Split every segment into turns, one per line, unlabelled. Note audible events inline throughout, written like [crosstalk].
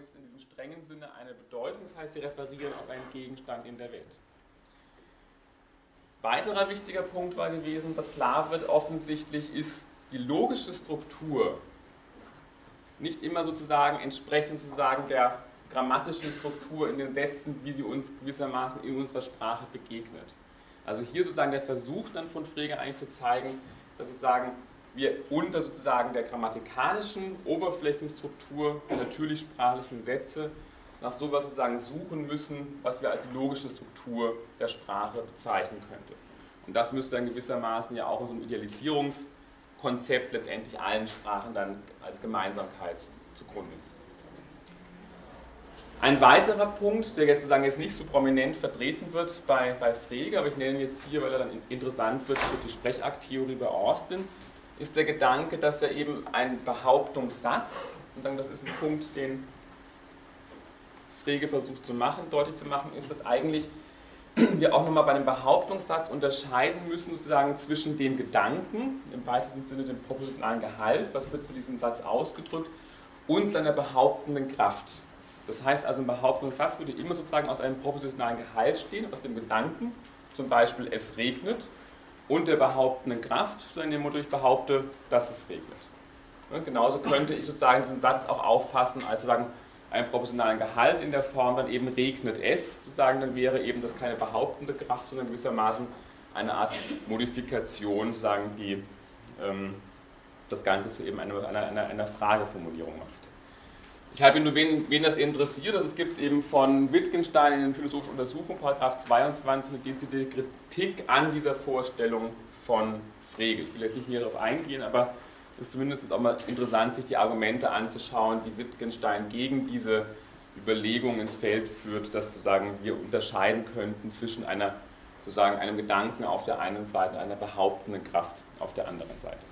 ist in diesem strengen Sinne eine Bedeutung, das heißt, sie referieren auf einen Gegenstand in der Welt. Weiterer wichtiger Punkt war gewesen, dass klar wird, offensichtlich ist die logische Struktur nicht immer sozusagen entsprechend sozusagen der grammatischen Struktur in den Sätzen, wie sie uns gewissermaßen in unserer Sprache begegnet. Also hier sozusagen der Versuch dann von Frege eigentlich zu zeigen, dass sozusagen wir unter sozusagen der grammatikalischen Oberflächenstruktur der natürlich sprachlichen Sätze nach sowas sozusagen suchen müssen, was wir als logische Struktur der Sprache bezeichnen könnte. Und das müsste dann gewissermaßen ja auch in so einem Idealisierungskonzept letztendlich allen Sprachen dann als Gemeinsamkeit zugrunde. Ein weiterer Punkt, der jetzt sozusagen jetzt nicht so prominent vertreten wird bei, bei Frege, aber ich nenne ihn jetzt hier, weil er dann interessant wird für die Sprechakttheorie bei Austin, ist der Gedanke, dass er eben ein Behauptungssatz, und dann das ist ein Punkt, den Frege versucht zu machen, deutlich zu machen, ist, dass eigentlich wir auch nochmal bei einem Behauptungssatz unterscheiden müssen, sozusagen zwischen dem Gedanken, im weitesten Sinne dem propositionalen Gehalt, was wird mit diesem Satz ausgedrückt, und seiner behauptenden Kraft. Das heißt also, ein Behauptungssatz würde immer sozusagen aus einem propositionalen Gehalt stehen, aus dem Gedanken, zum Beispiel es regnet, und der behauptenden Kraft, so in dem Motto, ich behaupte, dass es regnet. Und genauso könnte ich sozusagen diesen Satz auch auffassen als sozusagen einen proportionalen Gehalt in der Form, dann eben regnet es, sozusagen, dann wäre eben das keine behauptende Kraft, sondern gewissermaßen eine Art Modifikation, sagen, die ähm, das Ganze zu eben einer, einer, einer Frageformulierung macht. Ich habe nur, wen, wen das interessiert, also es gibt eben von Wittgenstein in den philosophischen Untersuchungen, Paragraph 22, eine dezidierte Kritik an dieser Vorstellung von Frege. Ich will jetzt nicht näher darauf eingehen, aber es ist zumindest auch mal interessant, sich die Argumente anzuschauen, die Wittgenstein gegen diese Überlegung ins Feld führt, dass sozusagen wir unterscheiden könnten zwischen einer, sozusagen einem Gedanken auf der einen Seite und einer behauptenden Kraft auf der anderen Seite.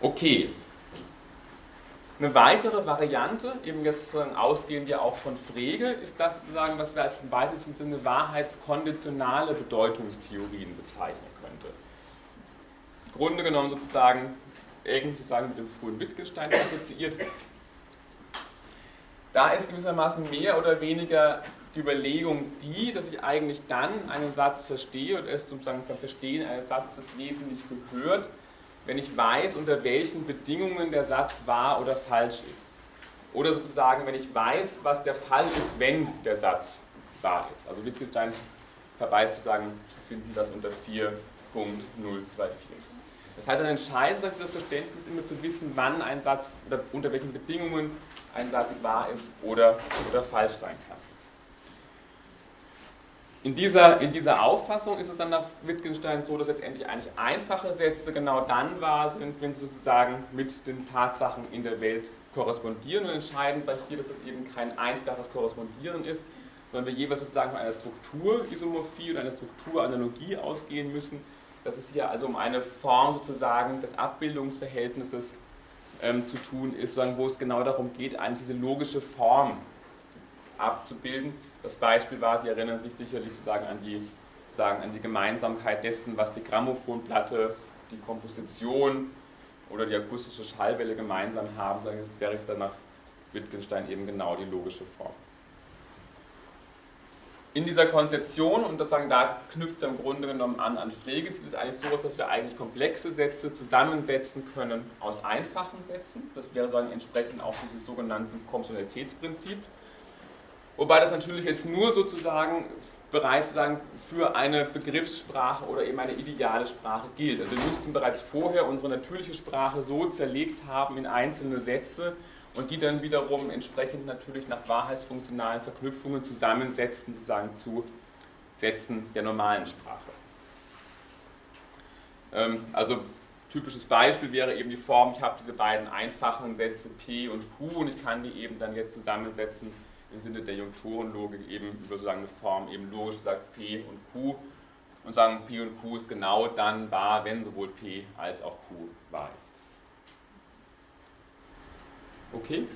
Okay. Eine weitere Variante, eben jetzt ausgehend ja auch von Frege, ist das sozusagen, was wir als im weitesten Sinne wahrheitskonditionale Bedeutungstheorien bezeichnen könnte. Im Grunde genommen sozusagen irgendwie sozusagen mit dem frühen Wittgenstein assoziiert. Da ist gewissermaßen mehr oder weniger die Überlegung die, dass ich eigentlich dann einen Satz verstehe und es sozusagen beim Verstehen eines Satzes wesentlich gehört, wenn ich weiß, unter welchen Bedingungen der Satz wahr oder falsch ist. Oder sozusagen, wenn ich weiß, was der Fall ist, wenn der Satz wahr ist. Also Wittgenstein verweist sozusagen, wir finden das unter 4.024. Das heißt, ein entscheidender für das Verständnis ist immer zu wissen, wann ein Satz oder unter welchen Bedingungen ein Satz wahr ist oder, oder falsch sein kann. In dieser, in dieser Auffassung ist es dann nach Wittgenstein so, dass letztendlich eigentlich einfache Sätze genau dann wahr sind, wenn sie sozusagen mit den Tatsachen in der Welt korrespondieren. Und entscheidend bei hier, dass es eben kein einfaches Korrespondieren ist, sondern wir jeweils sozusagen von einer Strukturisomorphie oder einer Strukturanalogie ausgehen müssen. Dass es hier also um eine Form sozusagen des Abbildungsverhältnisses ähm, zu tun ist, sondern wo es genau darum geht, eigentlich diese logische Form abzubilden das Beispiel war, Sie erinnern sich sicherlich sozusagen an die, sozusagen an die Gemeinsamkeit dessen, was die Grammophonplatte, die Komposition oder die akustische Schallwelle gemeinsam haben. Dann wäre es dann nach Wittgenstein eben genau die logische Form. In dieser Konzeption, und das sagen, da knüpft er im Grunde genommen an an Freges, ist es eigentlich so, dass wir eigentlich komplexe Sätze zusammensetzen können aus einfachen Sätzen. Das wäre so ein entsprechend auch dieses sogenannte Komponentitätsprinzip. Wobei das natürlich jetzt nur sozusagen bereits sozusagen für eine Begriffssprache oder eben eine ideale Sprache gilt. Also wir müssten bereits vorher unsere natürliche Sprache so zerlegt haben in einzelne Sätze und die dann wiederum entsprechend natürlich nach wahrheitsfunktionalen Verknüpfungen zusammensetzen, sozusagen zu Sätzen der normalen Sprache. Ähm, also typisches Beispiel wäre eben die Form, ich habe diese beiden einfachen Sätze P und Q und ich kann die eben dann jetzt zusammensetzen im Sinne der Junktorenlogik eben über sozusagen eine Form eben logisch sagt P und Q und sagen, P und Q ist genau dann wahr, wenn sowohl P als auch Q wahr ist. Okay?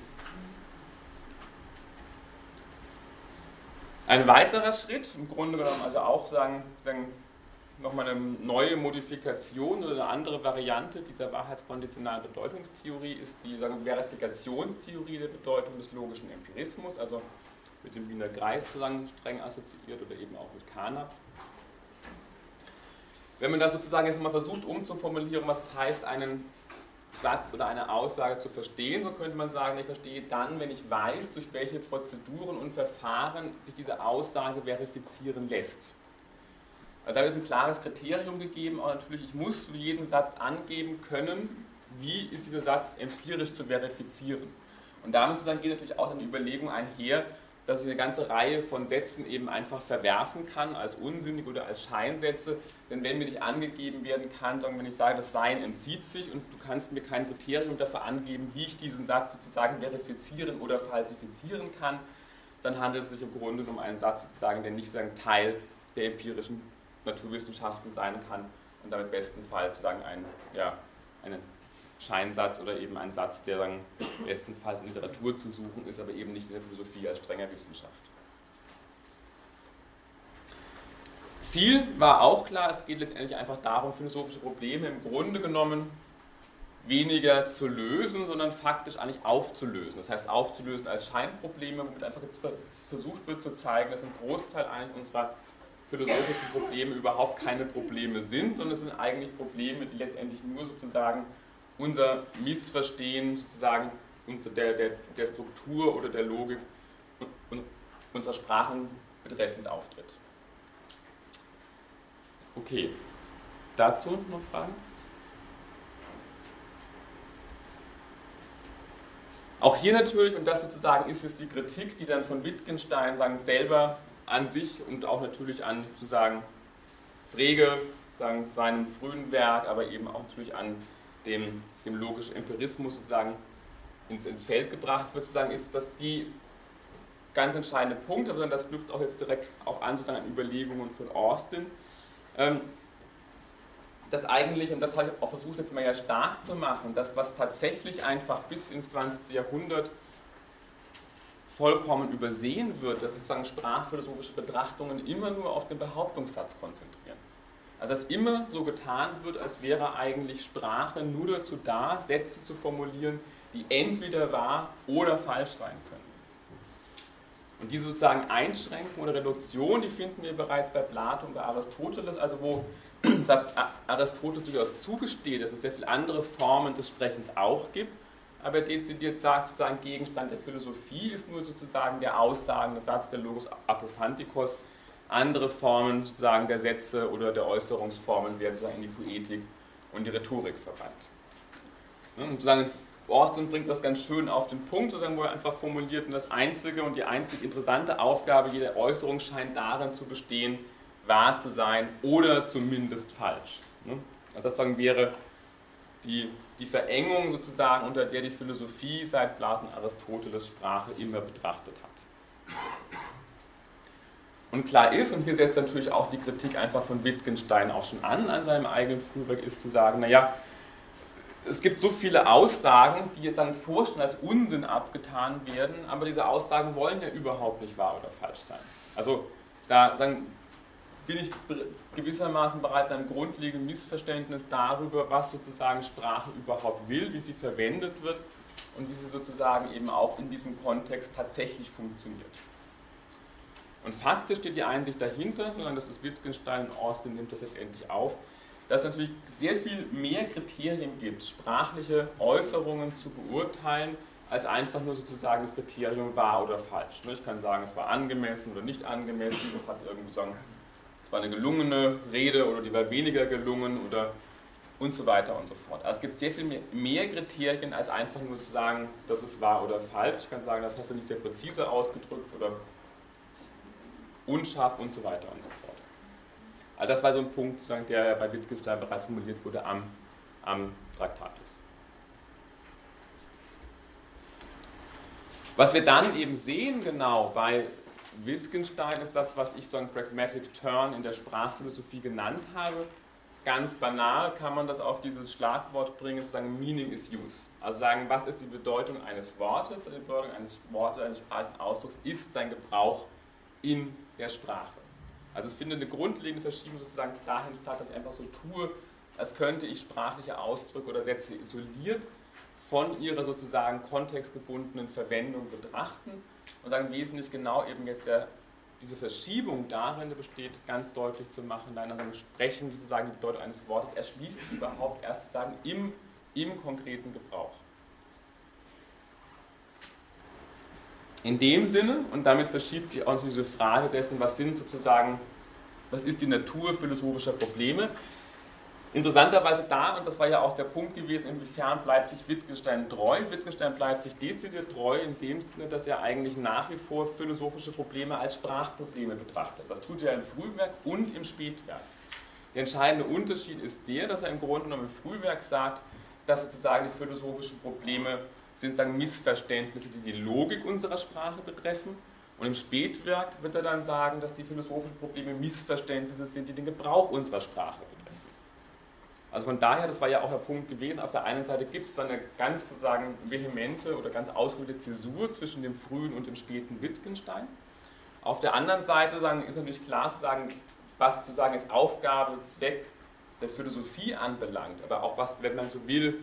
Ein weiterer Schritt, im Grunde genommen also auch sagen, sagen nochmal eine neue Modifikation oder eine andere Variante dieser wahrheitskonditionalen Bedeutungstheorie ist die sagen, Verifikationstheorie der Bedeutung des logischen Empirismus, also mit dem Wiener Kreis sozusagen streng assoziiert oder eben auch mit Kana. Wenn man das sozusagen jetzt mal versucht umzuformulieren, was es heißt, einen Satz oder eine Aussage zu verstehen, so könnte man sagen, ich verstehe dann, wenn ich weiß, durch welche Prozeduren und Verfahren sich diese Aussage verifizieren lässt. Also da ist ein klares Kriterium gegeben, aber natürlich, ich muss für jeden Satz angeben können, wie ist dieser Satz empirisch zu verifizieren. Und damit dann geht natürlich auch eine Überlegung einher, dass ich eine ganze Reihe von Sätzen eben einfach verwerfen kann als unsinnig oder als Scheinsätze. Denn wenn mir nicht angegeben werden kann, wenn ich sage, das Sein entzieht sich und du kannst mir kein Kriterium dafür angeben, wie ich diesen Satz sozusagen verifizieren oder falsifizieren kann, dann handelt es sich im Grunde um einen Satz sozusagen, der nicht sagen Teil der empirischen Naturwissenschaften sein kann und damit bestenfalls sozusagen ein, ja, einen Scheinsatz oder eben ein Satz, der dann bestenfalls in Literatur zu suchen ist, aber eben nicht in der Philosophie als strenger Wissenschaft. Ziel war auch klar, es geht letztendlich einfach darum, philosophische Probleme im Grunde genommen weniger zu lösen, sondern faktisch eigentlich aufzulösen. Das heißt aufzulösen als Scheinprobleme, womit einfach jetzt versucht wird zu zeigen, dass ein Großteil unserer philosophischen Probleme überhaupt keine Probleme sind, sondern es sind eigentlich Probleme, die letztendlich nur sozusagen unser Missverstehen sozusagen der, der, der Struktur oder der Logik unserer Sprachen betreffend auftritt. Okay, dazu noch Fragen? Auch hier natürlich, und das sozusagen ist es die Kritik, die dann von Wittgenstein sagen, selber an sich und auch natürlich an sozusagen Frege, sagen, seinem frühen Werk, aber eben auch natürlich an dem, dem logischen Empirismus sozusagen ins, ins Feld gebracht wird, sozusagen, ist, dass die ganz entscheidende Punkt, aber das knüpft auch jetzt direkt auch an sozusagen an Überlegungen von Austin, ähm, dass eigentlich, und das habe ich auch versucht jetzt mal ja stark zu machen, dass was tatsächlich einfach bis ins 20. Jahrhundert vollkommen übersehen wird, dass sozusagen sprachphilosophische Betrachtungen immer nur auf den Behauptungssatz konzentrieren. Also dass immer so getan wird, als wäre eigentlich Sprache nur dazu da, Sätze zu formulieren, die entweder wahr oder falsch sein können. Und diese sozusagen Einschränkung oder Reduktion, die finden wir bereits bei Plato und bei Aristoteles, also wo [clears throat] Aristoteles durchaus zugesteht, dass es sehr viele andere Formen des Sprechens auch gibt, aber dezidiert sagt, sozusagen Gegenstand der Philosophie ist nur sozusagen der Aussagen, der Satz der Logos Apophantikos, andere Formen sozusagen der Sätze oder der Äußerungsformen werden sozusagen in die Poetik und die Rhetorik verbannt. Und sozusagen Austin bringt das ganz schön auf den Punkt, sozusagen, wo er einfach formuliert, und das einzige und die einzig interessante Aufgabe jeder Äußerung scheint darin zu bestehen, wahr zu sein oder zumindest falsch. Also das sagen wäre die, die Verengung sozusagen, unter der die Philosophie seit Platon Aristoteles Sprache immer betrachtet hat. Und klar ist, und hier setzt natürlich auch die Kritik einfach von Wittgenstein auch schon an, an seinem eigenen Frühwerk, ist zu sagen, naja, es gibt so viele Aussagen, die jetzt dann vorstellen als Unsinn abgetan werden, aber diese Aussagen wollen ja überhaupt nicht wahr oder falsch sein. Also da dann bin ich gewissermaßen bereits einem grundlegenden Missverständnis darüber, was sozusagen Sprache überhaupt will, wie sie verwendet wird und wie sie sozusagen eben auch in diesem Kontext tatsächlich funktioniert. Und faktisch steht die Einsicht dahinter, das ist Wittgenstein und Austin nimmt das jetzt endlich auf, dass es natürlich sehr viel mehr Kriterien gibt, sprachliche Äußerungen zu beurteilen, als einfach nur sozusagen das Kriterium wahr oder falsch. Ich kann sagen, es war angemessen oder nicht angemessen, es hat irgendwie sagen, es war eine gelungene Rede oder die war weniger gelungen oder und so weiter und so fort. Also es gibt sehr viel mehr, Kriterien, als einfach nur zu sagen, das ist wahr oder falsch. Ich kann sagen, das hast du nicht sehr präzise ausgedrückt oder unscharf und so weiter und so fort. Also das war so ein Punkt, der bei Wittgenstein bereits formuliert wurde am, am Traktatus. Was wir dann eben sehen genau bei Wittgenstein ist das, was ich so ein Pragmatic Turn in der Sprachphilosophie genannt habe. Ganz banal kann man das auf dieses Schlagwort bringen, sozusagen Meaning is Use. Also sagen, was ist die Bedeutung eines Wortes? Die Bedeutung eines Wortes, eines sprachlichen Ausdrucks ist sein Gebrauch in der Sprache. Also es findet eine grundlegende Verschiebung sozusagen dahin statt, dass ich einfach so tue, als könnte ich sprachliche Ausdrücke oder Sätze isoliert von ihrer sozusagen kontextgebundenen Verwendung betrachten und sagen wesentlich genau eben jetzt der, diese Verschiebung darin besteht, ganz deutlich zu machen, nein, also Sprechen sozusagen die Bedeutung eines Wortes erschließt sich überhaupt erst sozusagen im, im konkreten Gebrauch. In dem Sinne, und damit verschiebt sich auch diese Frage dessen, was sind sozusagen, was ist die Natur philosophischer Probleme, Interessanterweise da, und das war ja auch der Punkt gewesen, inwiefern bleibt sich Wittgenstein treu. Wittgenstein bleibt sich dezidiert treu in dem Sinne, dass er eigentlich nach wie vor philosophische Probleme als Sprachprobleme betrachtet. Das tut er im Frühwerk und im Spätwerk. Der entscheidende Unterschied ist der, dass er im Grunde genommen im Frühwerk sagt, dass sozusagen die philosophischen Probleme sind sagen Missverständnisse, die die Logik unserer Sprache betreffen. Und im Spätwerk wird er dann sagen, dass die philosophischen Probleme Missverständnisse sind, die den Gebrauch unserer Sprache betreffen. Also von daher, das war ja auch der Punkt gewesen, auf der einen Seite gibt es dann eine ganz sozusagen vehemente oder ganz ausgeruhte Zäsur zwischen dem frühen und dem späten Wittgenstein. Auf der anderen Seite sagen, ist natürlich klar, sozusagen, was sozusagen ist Aufgabe, Zweck der Philosophie anbelangt, aber auch was, wenn man so will,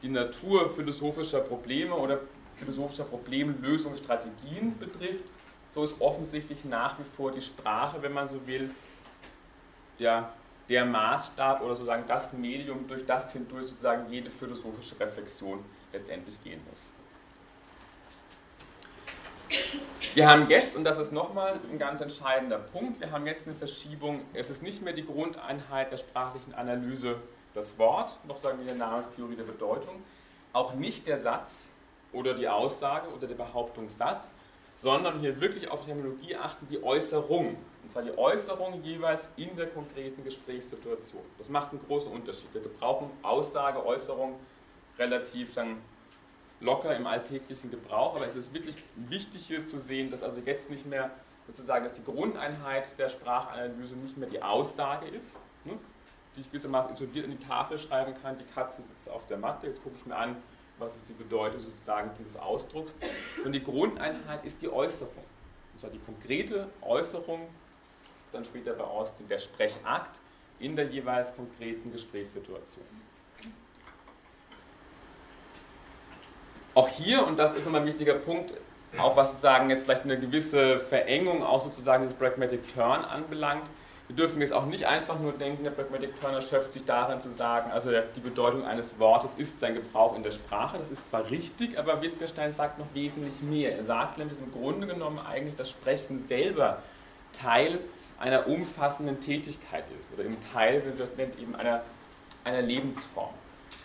die Natur philosophischer Probleme oder philosophischer Problemlösungsstrategien betrifft, so ist offensichtlich nach wie vor die Sprache, wenn man so will, der der Maßstab oder sozusagen das Medium, durch das hindurch sozusagen jede philosophische Reflexion letztendlich gehen muss. Wir haben jetzt, und das ist nochmal ein ganz entscheidender Punkt, wir haben jetzt eine Verschiebung, es ist nicht mehr die Grundeinheit der sprachlichen Analyse das Wort, noch sagen wir der Namenstheorie der Bedeutung, auch nicht der Satz oder die Aussage oder der Behauptungssatz, sondern hier wirklich auf Terminologie achten, die Äußerung. Und zwar die Äußerung jeweils in der konkreten Gesprächssituation. Das macht einen großen Unterschied. Wir brauchen Aussage, Äußerung relativ dann locker im alltäglichen Gebrauch, aber es ist wirklich wichtig hier zu sehen, dass also jetzt nicht mehr sozusagen, dass die Grundeinheit der Sprachanalyse nicht mehr die Aussage ist, ne, die ich gewissermaßen isoliert in die Tafel schreiben kann, die Katze sitzt auf der Matte, jetzt gucke ich mir an, was ist die Bedeutung sozusagen dieses Ausdrucks. Und die Grundeinheit ist die Äußerung. Und zwar die konkrete Äußerung, dann später bei Austin der Sprechakt in der jeweils konkreten Gesprächssituation. Auch hier, und das ist nochmal ein wichtiger Punkt, auch was sozusagen jetzt vielleicht eine gewisse Verengung auch sozusagen dieses Pragmatic Turn anbelangt, wir dürfen jetzt auch nicht einfach nur denken, der Pragmatic Turn erschöpft sich darin zu sagen, also die Bedeutung eines Wortes ist sein Gebrauch in der Sprache. Das ist zwar richtig, aber Wittgenstein sagt noch wesentlich mehr. Er sagt nämlich, dass im Grunde genommen eigentlich das Sprechen selber Teil einer umfassenden Tätigkeit ist oder im Teil wird eben einer, einer Lebensform.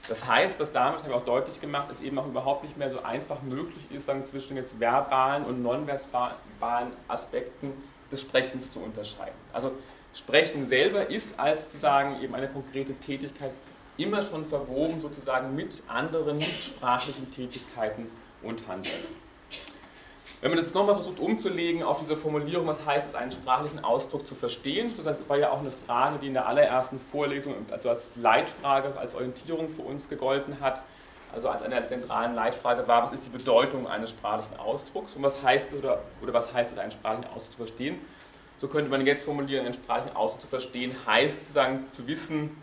Das heißt, dass damit, habe ich auch deutlich gemacht, es eben auch überhaupt nicht mehr so einfach möglich ist, sagen, zwischen jetzt verbalen und nonverbalen Aspekten des Sprechens zu unterscheiden. Also Sprechen selber ist als sozusagen eben eine konkrete Tätigkeit immer schon verwoben sozusagen mit anderen nichtsprachlichen Tätigkeiten und Handeln. Wenn man das nochmal versucht umzulegen auf diese Formulierung, was heißt es, einen sprachlichen Ausdruck zu verstehen, das war ja auch eine Frage, die in der allerersten Vorlesung, also als Leitfrage, als Orientierung für uns gegolten hat, also als eine der zentralen Leitfrage war, was ist die Bedeutung eines sprachlichen Ausdrucks? Und was heißt es, oder, oder was heißt es, einen sprachlichen Ausdruck zu verstehen. So könnte man jetzt formulieren, einen sprachlichen Ausdruck zu verstehen, heißt sozusagen zu wissen,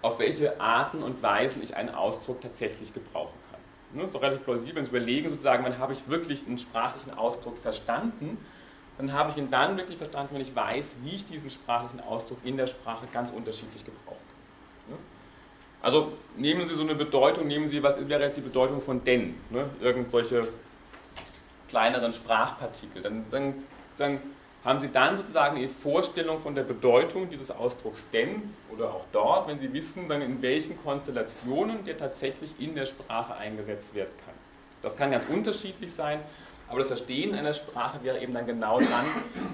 auf welche Arten und Weisen ich einen Ausdruck tatsächlich gebrauchen ne, ist doch relativ plausibel, Sie überlegen, sozusagen, wann habe ich wirklich einen sprachlichen Ausdruck verstanden, dann habe ich ihn dann wirklich verstanden, wenn ich weiß, wie ich diesen sprachlichen Ausdruck in der Sprache ganz unterschiedlich gebrauchen kann. Ne? Also nehmen Sie so eine Bedeutung, nehmen Sie, was wäre jetzt die Bedeutung von denn? Ne? Irgend solche kleineren Sprachpartikel. Dann, dann, dann haben Sie dann sozusagen Ihre Vorstellung von der Bedeutung dieses Ausdrucks denn oder auch dort, wenn Sie wissen, dann in welchen Konstellationen der tatsächlich in der Sprache eingesetzt werden kann. Das kann ganz unterschiedlich sein, aber das Verstehen einer Sprache wäre eben dann genau dann,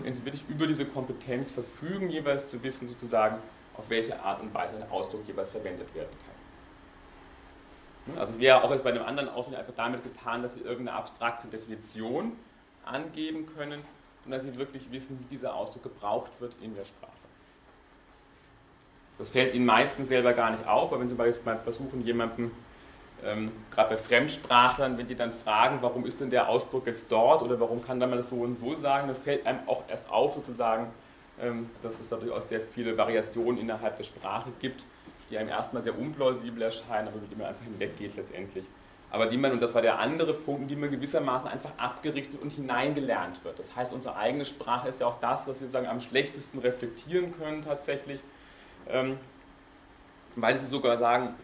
wenn Sie wirklich über diese Kompetenz verfügen, jeweils zu wissen, sozusagen, auf welche Art und Weise ein Ausdruck jeweils verwendet werden kann. Also es wäre auch jetzt bei einem anderen Ausdruck einfach damit getan, dass Sie irgendeine abstrakte Definition angeben können und dass sie wirklich wissen, wie dieser Ausdruck gebraucht wird in der Sprache. Das fällt ihnen meistens selber gar nicht auf, aber wenn sie mal versuchen, jemanden, ähm, gerade bei Fremdsprachlern, wenn die dann fragen, warum ist denn der Ausdruck jetzt dort oder warum kann man das so und so sagen, dann fällt einem auch erst auf sozusagen, ähm, dass es dadurch auch sehr viele Variationen innerhalb der Sprache gibt, die einem erstmal sehr unplausibel erscheinen, aber mit denen man einfach hinweggeht letztendlich. Aber die man, und das war der andere Punkt, die man gewissermaßen einfach abgerichtet und hineingelernt wird. Das heißt, unsere eigene Sprache ist ja auch das, was wir sagen, am schlechtesten reflektieren können tatsächlich, ähm, weil sie sogar sagen,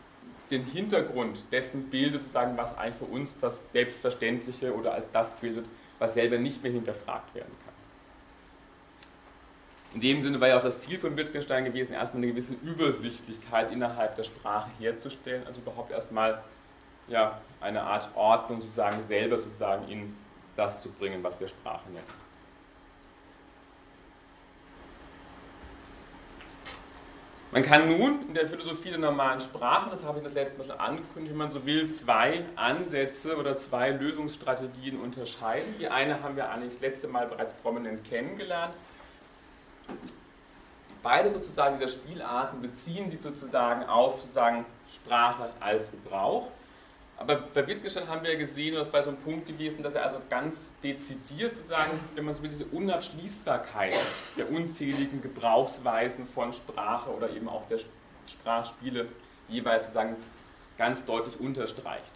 den Hintergrund dessen bildet, sozusagen, was eigentlich für uns das Selbstverständliche oder als das bildet, was selber nicht mehr hinterfragt werden kann. In dem Sinne war ja auch das Ziel von Wittgenstein gewesen, erstmal eine gewisse Übersichtlichkeit innerhalb der Sprache herzustellen, also überhaupt erstmal ja, eine Art Ordnung sozusagen selber sozusagen in das zu bringen, was wir Sprache nennen. Man kann nun in der Philosophie der normalen Sprache, das habe ich das letzte Mal schon angekündigt, wenn man so will, zwei Ansätze oder zwei Lösungsstrategien unterscheiden. Die eine haben wir eigentlich das letzte Mal bereits prominent kennengelernt. Beide sozusagen dieser Spielarten beziehen sich sozusagen auf sozusagen Sprache als Gebrauch. Aber bei Wittgenstein haben wir ja gesehen, und das war so ein Punkt gewesen, dass er also ganz dezidiert sozusagen, wenn man so will, diese Unabschließbarkeit der unzähligen Gebrauchsweisen von Sprache oder eben auch der Sprachspiele jeweils sozusagen ganz deutlich unterstreicht.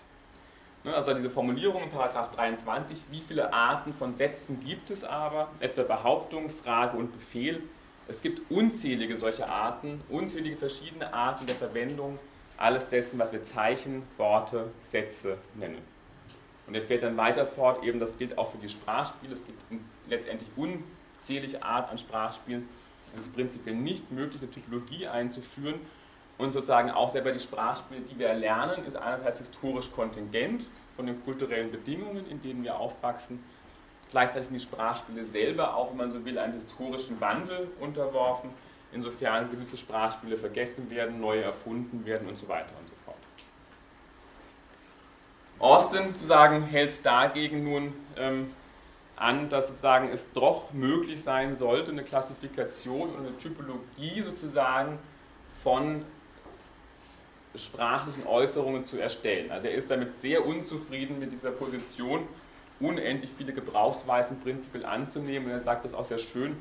Ne, also diese Formulierung in Paragraph 23, wie viele Arten von Sätzen gibt es aber, etwa Behauptung, Frage und Befehl. Es gibt unzählige solche Arten, unzählige verschiedene Arten der Verwendung alles dessen, was wir Zeichen, Worte, Sätze nennen. Und er fährt dann weiter fort, eben das gilt auch für die Sprachspiele. Es gibt letztendlich unzählige Art an Sprachspielen. Es ist prinzipiell nicht möglich, eine Typologie einzuführen. Und sozusagen auch selber die Sprachspiele, die wir erlernen, ist einerseits historisch kontingent von den kulturellen Bedingungen, in denen wir aufwachsen. Gleichzeitig sind die Sprachspiele selber, auch wenn man so will, einem historischen Wandel unterworfen insofern gewisse Sprachspiele vergessen werden, neue erfunden werden und so weiter und so fort. Austin sozusagen hält dagegen nun ähm, an, dass sozusagen es doch möglich sein sollte, eine Klassifikation und eine Typologie sozusagen von sprachlichen Äußerungen zu erstellen. Also er ist damit sehr unzufrieden mit dieser Position, unendlich viele Gebrauchsweisen prinzipiell anzunehmen. Und er sagt das auch sehr schön,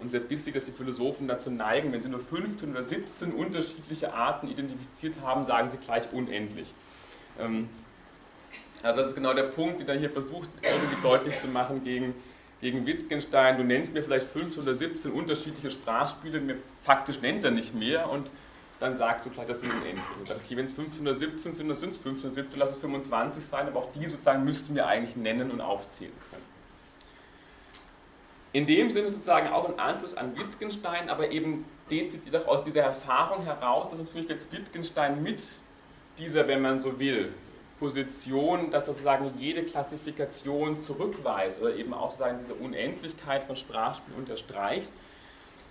und sehr bissig, dass die Philosophen dazu neigen, wenn sie nur 15 oder 17 unterschiedliche Arten identifiziert haben, sagen sie gleich unendlich. Ähm, also das ist genau der Punkt, den er hier versucht, irgendwie deutlich zu machen gegen, gegen Wittgenstein. Du nennst mir vielleicht 15 oder 17 unterschiedliche Sprachspiele, mir faktisch nennt er nicht mehr und dann sagst du gleich, das sind unendlich. Und sag, okay, wenn es 15 oder 17 sind, dann sind es 15 oder 17, lass es 25 sein, aber auch die sozusagen müssten wir eigentlich nennen und aufzählen können in dem Sinne sozusagen auch ein Anschluss an Wittgenstein, aber eben dezidiert auch aus dieser Erfahrung heraus, dass natürlich jetzt Wittgenstein mit dieser, wenn man so will, Position, dass sozusagen jede Klassifikation zurückweist oder eben auch sozusagen diese Unendlichkeit von Sprachspielen unterstreicht,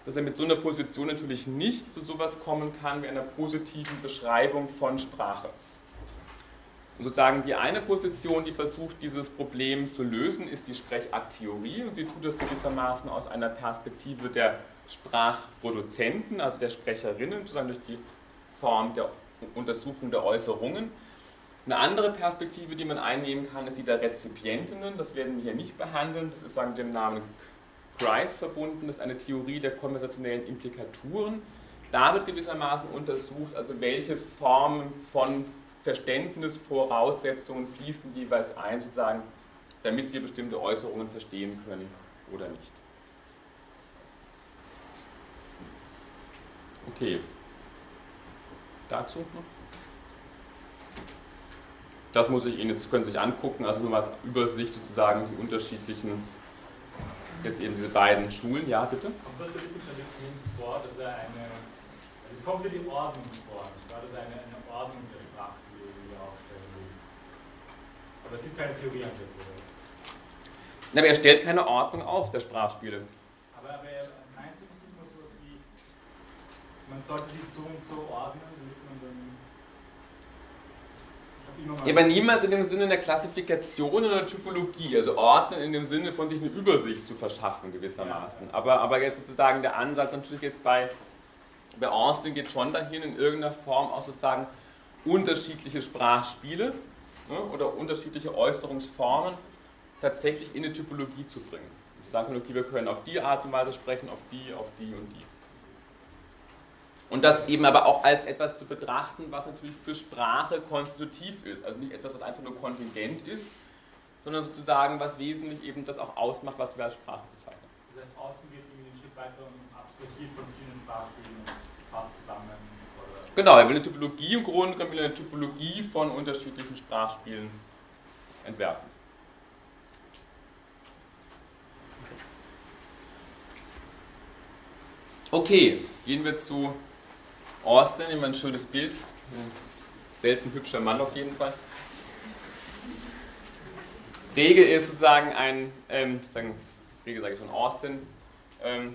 dass er mit so einer Position natürlich nicht zu sowas kommen kann wie einer positiven Beschreibung von Sprache. Und sozusagen die eine Position, die versucht, dieses Problem zu lösen, ist die Sprechakttheorie und sie tut das gewissermaßen aus einer Perspektive der Sprachproduzenten, also der Sprecherinnen, sozusagen durch die Form der Untersuchung der Äußerungen. Eine andere Perspektive, die man einnehmen kann, ist die der Rezipientinnen. Das werden wir hier nicht behandeln. Das ist mit dem Namen Grice verbunden. Das ist eine Theorie der konversationellen Implikaturen. Da wird gewissermaßen untersucht, also welche Formen von Verständnisvoraussetzungen fließen jeweils ein, sozusagen, damit wir bestimmte Äußerungen verstehen können oder nicht. Okay. Dazu noch? Das muss ich Ihnen, das können Sie sich angucken, also nur mal als Übersicht sozusagen die unterschiedlichen, jetzt eben diese beiden Schulen. Ja, bitte?
Kommt das Wittgenstein vor, dass er eine, es kommt ja die Ordnung vor, dass er eine, eine Ordnung der aber es gibt keine Theorieansätze.
Na, aber er stellt keine Ordnung auf, der Sprachspiele.
Aber, aber er meint sich nicht nur sowas wie, man sollte sich so und so ordnen, damit man dann.
Ja, aber niemals in dem Sinne der Klassifikation oder Typologie, also ordnen in dem Sinne von sich eine Übersicht zu verschaffen gewissermaßen. Ja. Aber, aber jetzt sozusagen der Ansatz natürlich jetzt bei, bei Austin geht schon dahin, in irgendeiner Form auch sozusagen unterschiedliche Sprachspiele oder unterschiedliche Äußerungsformen tatsächlich in eine Typologie zu bringen. sagen können, okay, wir können auf die Art und Weise sprechen, auf die, auf die und die. Und das eben aber auch als etwas zu betrachten, was natürlich für Sprache konstitutiv ist. Also nicht etwas, was einfach nur kontingent ist, sondern sozusagen, was wesentlich eben das auch ausmacht, was wir als Sprache bezeichnen.
Das heißt, geht ein Stück weiter und abstrahiert von verschiedenen Sprachspielen und passt zusammen. Oder?
Genau, er will eine Typologie im Grunde genommen eine Typologie von unterschiedlichen Sprachspielen entwerfen. Okay, gehen wir zu Austin, immer ein schönes Bild. Selten hübscher Mann auf jeden Fall. Regel ist sozusagen ein, ähm, sagen, Regel sage ich schon, Austin. Ähm,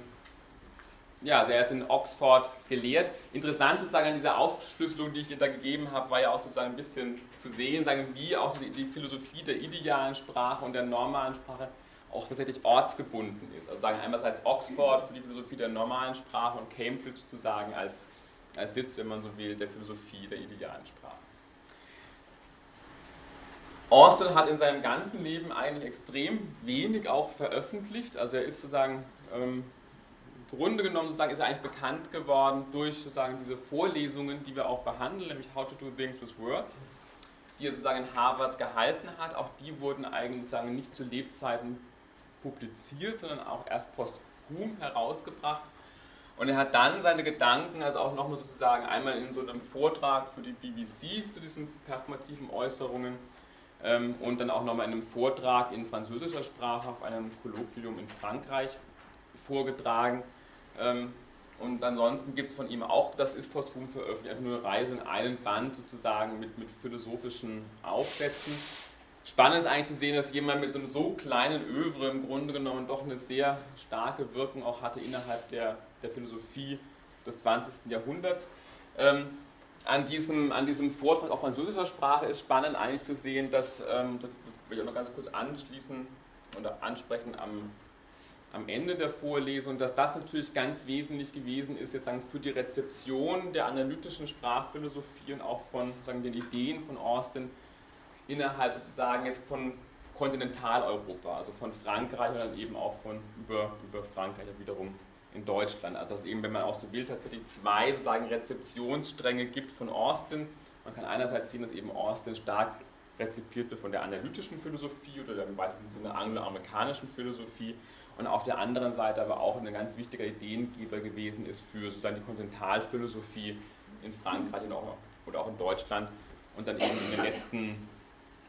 ja, also er hat in Oxford gelehrt. Interessant sozusagen an dieser Aufschlüsselung, die ich da gegeben habe, war ja auch sozusagen ein bisschen zu sehen, sagen, wie auch die, Philosophie der idealen Sprache und der normalen Sprache auch tatsächlich ortsgebunden ist. Also sagen einerseits Oxford für die Philosophie der normalen Sprache und Cambridge sozusagen als, als Sitz, wenn man so will, der Philosophie der idealen Sprache. Austin hat in seinem ganzen Leben eigentlich extrem wenig auch veröffentlicht. Also er ist sozusagen ähm, Grunde genommen sozusagen ist er eigentlich bekannt geworden durch sozusagen diese Vorlesungen, die wir auch behandeln, nämlich How to Do Things with Words, die er sozusagen in Harvard gehalten hat. Auch die wurden eigentlich sozusagen nicht zu Lebzeiten publiziert, sondern auch erst posthum herausgebracht. Und er hat dann seine Gedanken, also auch nochmal sozusagen einmal in so einem Vortrag für die BBC zu diesen performativen Äußerungen, ähm, und dann auch nochmal in einem Vortrag in französischer Sprache auf einem Kolloquium in Frankreich vorgetragen. Ähm, und ansonsten gibt es von ihm auch, das ist posthum veröffentlicht, einfach nur eine Reise in einem Band sozusagen mit, mit philosophischen Aufsätzen. Spannend ist eigentlich zu sehen, dass jemand mit so einem so kleinen Övre im Grunde genommen doch eine sehr starke Wirkung auch hatte innerhalb der, der Philosophie des 20. Jahrhunderts. Ähm, an diesem, an diesem Vortrag auf französischer Sprache ist spannend eigentlich zu sehen, dass, ähm, das will ich auch noch ganz kurz anschließen oder ansprechen am, am Ende der Vorlesung, dass das natürlich ganz wesentlich gewesen ist, jetzt sagen, für die Rezeption der analytischen Sprachphilosophie und auch von sagen, den Ideen von Austin innerhalb sozusagen jetzt von Kontinentaleuropa, also von Frankreich und dann eben auch von über, über Frankreich wiederum in Deutschland. Also dass es eben, wenn man auch so will, tatsächlich zwei sozusagen Rezeptionsstränge gibt von Austin. Man kann einerseits sehen, dass eben Austin stark rezipiert wird von der analytischen Philosophie oder im weitesten Sinne angloamerikanischen Philosophie und auf der anderen Seite aber auch ein ganz wichtiger Ideengeber gewesen ist für sozusagen die Kontinentalphilosophie in Frankreich und auch, oder auch in Deutschland und dann eben in den letzten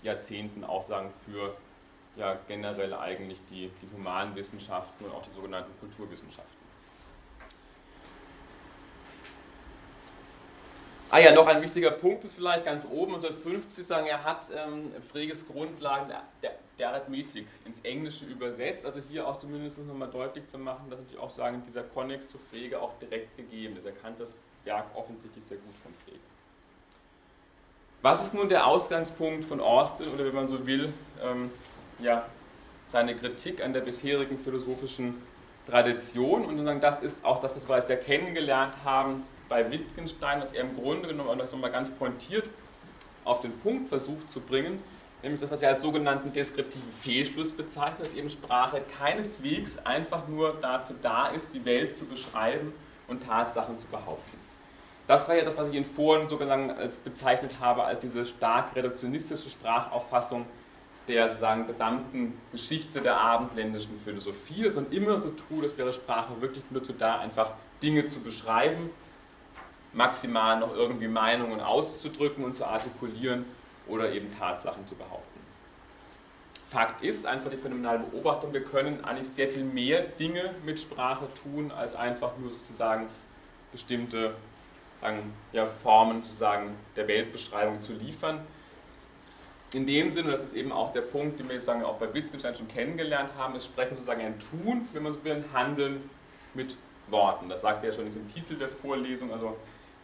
Jahrzehnten auch sagen für ja, generell eigentlich die, die humanen Wissenschaften und auch die sogenannten Kulturwissenschaften. Ah ja, noch ein wichtiger Punkt ist vielleicht ganz oben unter 50 sagen, er hat ähm, Freges Grundlagen der, der, Arithmetik ins Englische übersetzt. Also hier auch zumindest nochmal deutlich zu machen, dass natürlich auch sagen, dieser Konnex zu Frege auch direkt gegeben ist. Er kannte das Werk offensichtlich sehr gut von Frege. Was ist nun der Ausgangspunkt von Austin oder wenn man so will, ähm, ja, seine Kritik an der bisherigen philosophischen Tradition? Und sagen, das ist auch das, was wir als ja kennengelernt haben bei Wittgenstein, was er im Grunde genommen auch noch mal ganz pointiert auf den Punkt versucht zu bringen, nämlich das, was er als sogenannten deskriptiven Fehlschluss bezeichnet, dass eben Sprache keineswegs einfach nur dazu da ist, die Welt zu beschreiben und Tatsachen zu behaupten. Das war ja das, was ich in Foren sozusagen als bezeichnet habe, als diese stark reduktionistische Sprachauffassung der sozusagen gesamten Geschichte der abendländischen Philosophie, dass man immer so tut, als wäre Sprache wirklich nur dazu da, einfach Dinge zu beschreiben maximal noch irgendwie Meinungen auszudrücken und zu artikulieren oder eben Tatsachen zu behaupten. Fakt ist einfach die phänomenale Beobachtung, wir können eigentlich sehr viel mehr Dinge mit Sprache tun, als einfach nur sozusagen bestimmte sagen, ja, Formen sozusagen der Weltbeschreibung zu liefern. In dem Sinne, das ist eben auch der Punkt, den wir sozusagen auch bei Wittgenstein schon kennengelernt haben, ist Sprechen sozusagen ein Tun, wenn man so will, ein Handeln mit Worten. Das sagt er ja schon in diesem Titel der Vorlesung, also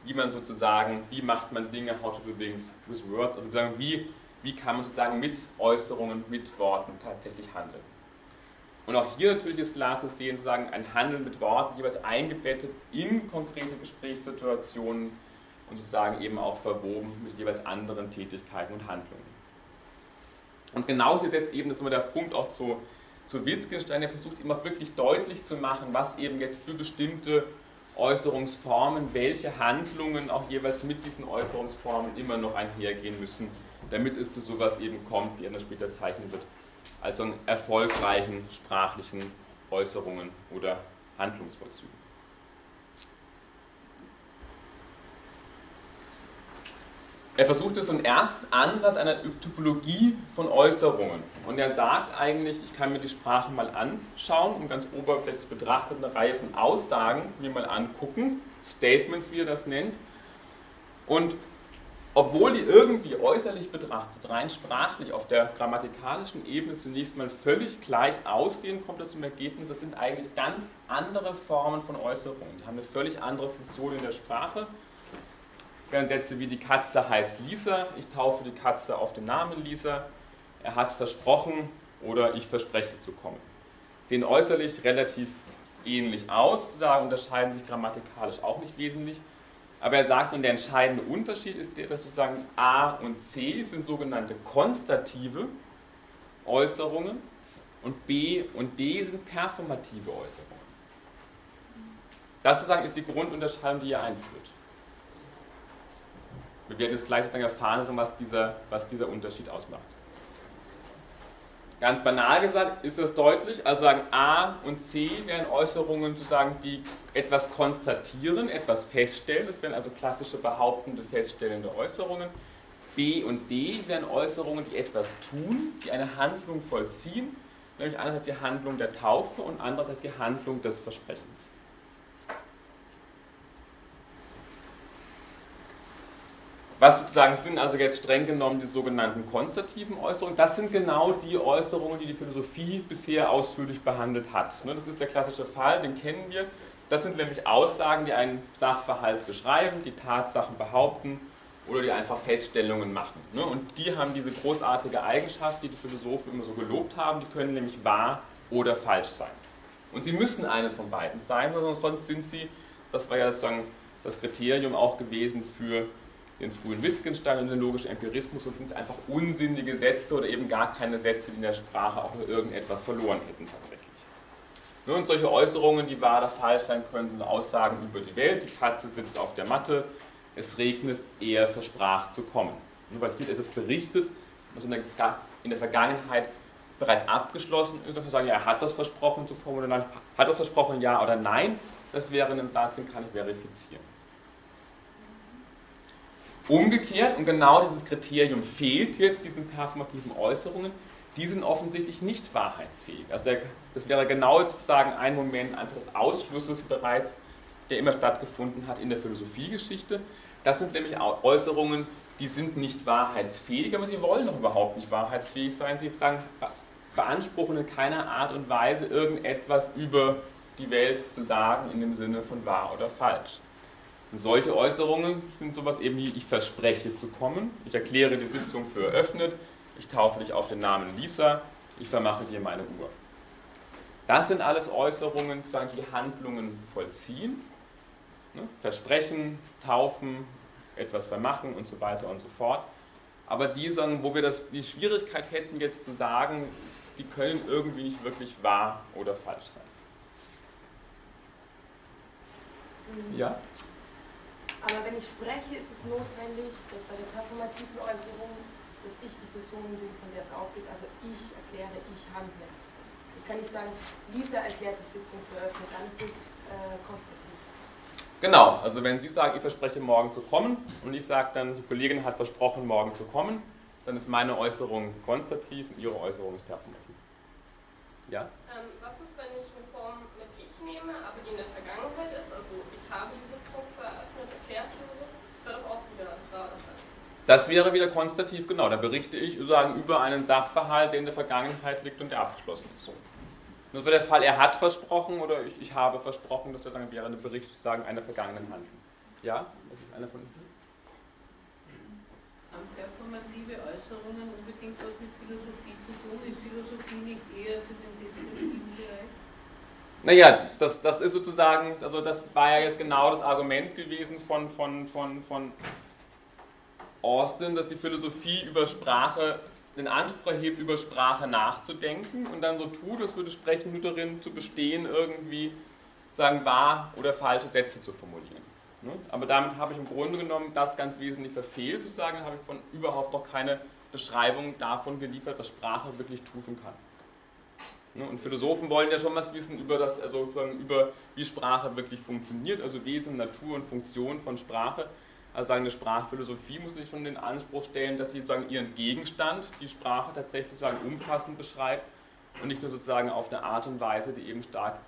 wie man sozusagen, wie macht man Dinge, how to do things with words, also wie, wie kann man sozusagen mit Äußerungen, mit Worten tatsächlich handeln. Und auch hier natürlich ist klar zu sehen, sozusagen ein Handeln mit Worten jeweils eingebettet in konkrete Gesprächssituationen und sozusagen eben auch verwoben mit jeweils anderen Tätigkeiten und Handlungen. Und genau hier setzt eben, das ist immer der Punkt auch zu zu Wittgenstein, der versucht immer wirklich deutlich zu machen, was eben jetzt für bestimmte Äußerungsformen, welche Handlungen auch jeweils mit diesen Äußerungsformen immer noch einhergehen müssen, damit es zu sowas eben kommt, wie er dann später zeichnen wird, also an erfolgreichen sprachlichen Äußerungen oder Handlungsvollzügen. Er versucht es so einen ersten Ansatz einer Typologie von Äußerungen. Und er sagt eigentlich, ich kann mir die Sprache mal anschauen und ganz oberflächlich betrachtet eine Reihe von Aussagen mir mal angucken, Statements, wie er das nennt. Und obwohl die irgendwie äußerlich betrachtet, rein sprachlich auf der grammatikalischen Ebene zunächst mal völlig gleich aussehen, kommt er zum Ergebnis, das sind eigentlich ganz andere Formen von Äußerungen. Die haben eine völlig andere Funktion in der Sprache wären Sätze wie die Katze heißt Lisa, ich taufe die Katze auf den Namen Lisa, er hat versprochen oder ich verspreche zu kommen. Sehen äußerlich relativ ähnlich aus, sozusagen, unterscheiden sich grammatikalisch auch nicht wesentlich. Aber er sagt, und der entscheidende Unterschied ist der, dass sozusagen A und C sind sogenannte konstative Äußerungen und B und D sind performative Äußerungen. Das sozusagen ist die Grundunterscheidung, die er einführt. Wir werden jetzt gleich sozusagen erfahren, was dieser, was dieser Unterschied ausmacht. Ganz banal gesagt ist das deutlich, also sagen A und C wären Äußerungen sozusagen, die etwas konstatieren, etwas feststellen, das wären also klassische behauptende, feststellende Äußerungen. B und D wären Äußerungen, die etwas tun, die eine Handlung vollziehen, nämlich einerseits die Handlung der Taufe und andererseits die Handlung des Versprechens. Was sozusagen sind also jetzt streng genommen die sogenannten konstativen Äußerungen? Das sind genau die Äußerungen, die die Philosophie bisher ausführlich behandelt hat. Ne, das ist der klassische Fall, den kennen wir. Das sind nämlich Aussagen, die einen Sachverhalt beschreiben, die Tatsachen behaupten oder die einfach Feststellungen machen. Ne, und die haben diese großartige Eigenschaft, die die Philosophen immer so gelobt haben, die können nämlich wahr oder falsch sein. Und sie müssen eines von beiden sein, sonst sind sie, das war ja sozusagen das Kriterium auch gewesen für den frühen Wittgenstein und den logischen Empirismus und sind es einfach unsinnige Sätze oder eben gar keine Sätze, die in der Sprache auch nur irgendetwas verloren hätten tatsächlich. Und solche Äußerungen, die wahr oder falsch sein können, sind Aussagen über die Welt. Die Katze sitzt auf der Matte, es regnet, er versprach zu kommen. Nur weil hier ist es berichtet, was in der, in der Vergangenheit bereits abgeschlossen ist, dann kann sagen, ja, er hat das versprochen zu kommen oder nein, hat das versprochen, ja oder nein. Das wäre ein Satz, den kann ich verifizieren. Umgekehrt, und genau dieses Kriterium fehlt jetzt diesen performativen Äußerungen, die sind offensichtlich nicht wahrheitsfähig. Also der, das wäre genau sozusagen ein Moment einfach des Ausschlusses bereits, der immer stattgefunden hat in der Philosophiegeschichte. Das sind nämlich Äußerungen, die sind nicht wahrheitsfähig, aber sie wollen doch überhaupt nicht wahrheitsfähig sein. Sie sagen, beanspruchen in keiner Art und Weise irgendetwas über die Welt zu sagen in dem Sinne von wahr oder falsch. Solche Äußerungen sind sowas eben wie, ich verspreche zu kommen, ich erkläre die Sitzung für eröffnet, ich taufe dich auf den Namen Lisa, ich vermache dir meine Uhr. Das sind alles Äußerungen, die Handlungen vollziehen. Ne? Versprechen, taufen, etwas vermachen und so weiter und so fort. Aber die, sagen, wo wir das, die Schwierigkeit hätten, jetzt zu sagen, die können irgendwie nicht wirklich wahr oder falsch sein.
Ja? Aber wenn ich spreche, ist es notwendig, dass bei der performativen Äußerung, dass ich die Person bin, von der es ausgeht, also ich erkläre, ich handle. Ich kann nicht sagen, Lisa erklärt die Sitzung für eröffnet, dann ist es äh, konstruktiv.
Genau, also wenn Sie sagen, ich verspreche morgen zu kommen und ich sage dann, die Kollegin hat versprochen, morgen zu kommen, dann ist meine Äußerung konstativ und Ihre Äußerung ist performativ.
Ja? Ähm, was ist, wenn ich eine Form mit ich nehme, aber die in der Vergangenheit ist? Also ich habe diese
Das wäre wieder konstativ, genau. Da berichte ich sagen, über einen Sachverhalt, der in der Vergangenheit liegt und der abgeschlossen ist. Das wäre der Fall, er hat versprochen oder ich, ich habe versprochen, das wäre, sagen, wäre ein Bericht sagen, einer vergangenen Handlung. Ja? Das ist einer von Ihnen?
Haben performative Äußerungen unbedingt was mit Philosophie zu tun? Ist Philosophie nicht eher für den deskriptiven Bereich?
Naja, das, das ist sozusagen, also das war ja jetzt genau das Argument gewesen von, von, von, von Austin, dass die Philosophie über Sprache den Anspruch erhebt, über Sprache nachzudenken und dann so tut, als würde Sprechen nur darin zu bestehen, irgendwie sagen wahr oder falsche Sätze zu formulieren. Ne? Aber damit habe ich im Grunde genommen das ganz wesentlich verfehlt, sozusagen, habe ich von überhaupt noch keine Beschreibung davon geliefert, was Sprache wirklich tut und kann. Ne? Und Philosophen wollen ja schon was wissen über, das, also über wie Sprache wirklich funktioniert, also Wesen, Natur und Funktion von Sprache. Also eine Sprachphilosophie muss sich schon den Anspruch stellen, dass sie sozusagen ihren Gegenstand, die Sprache tatsächlich sozusagen umfassend beschreibt und nicht nur sozusagen auf eine Art und Weise, die eben stark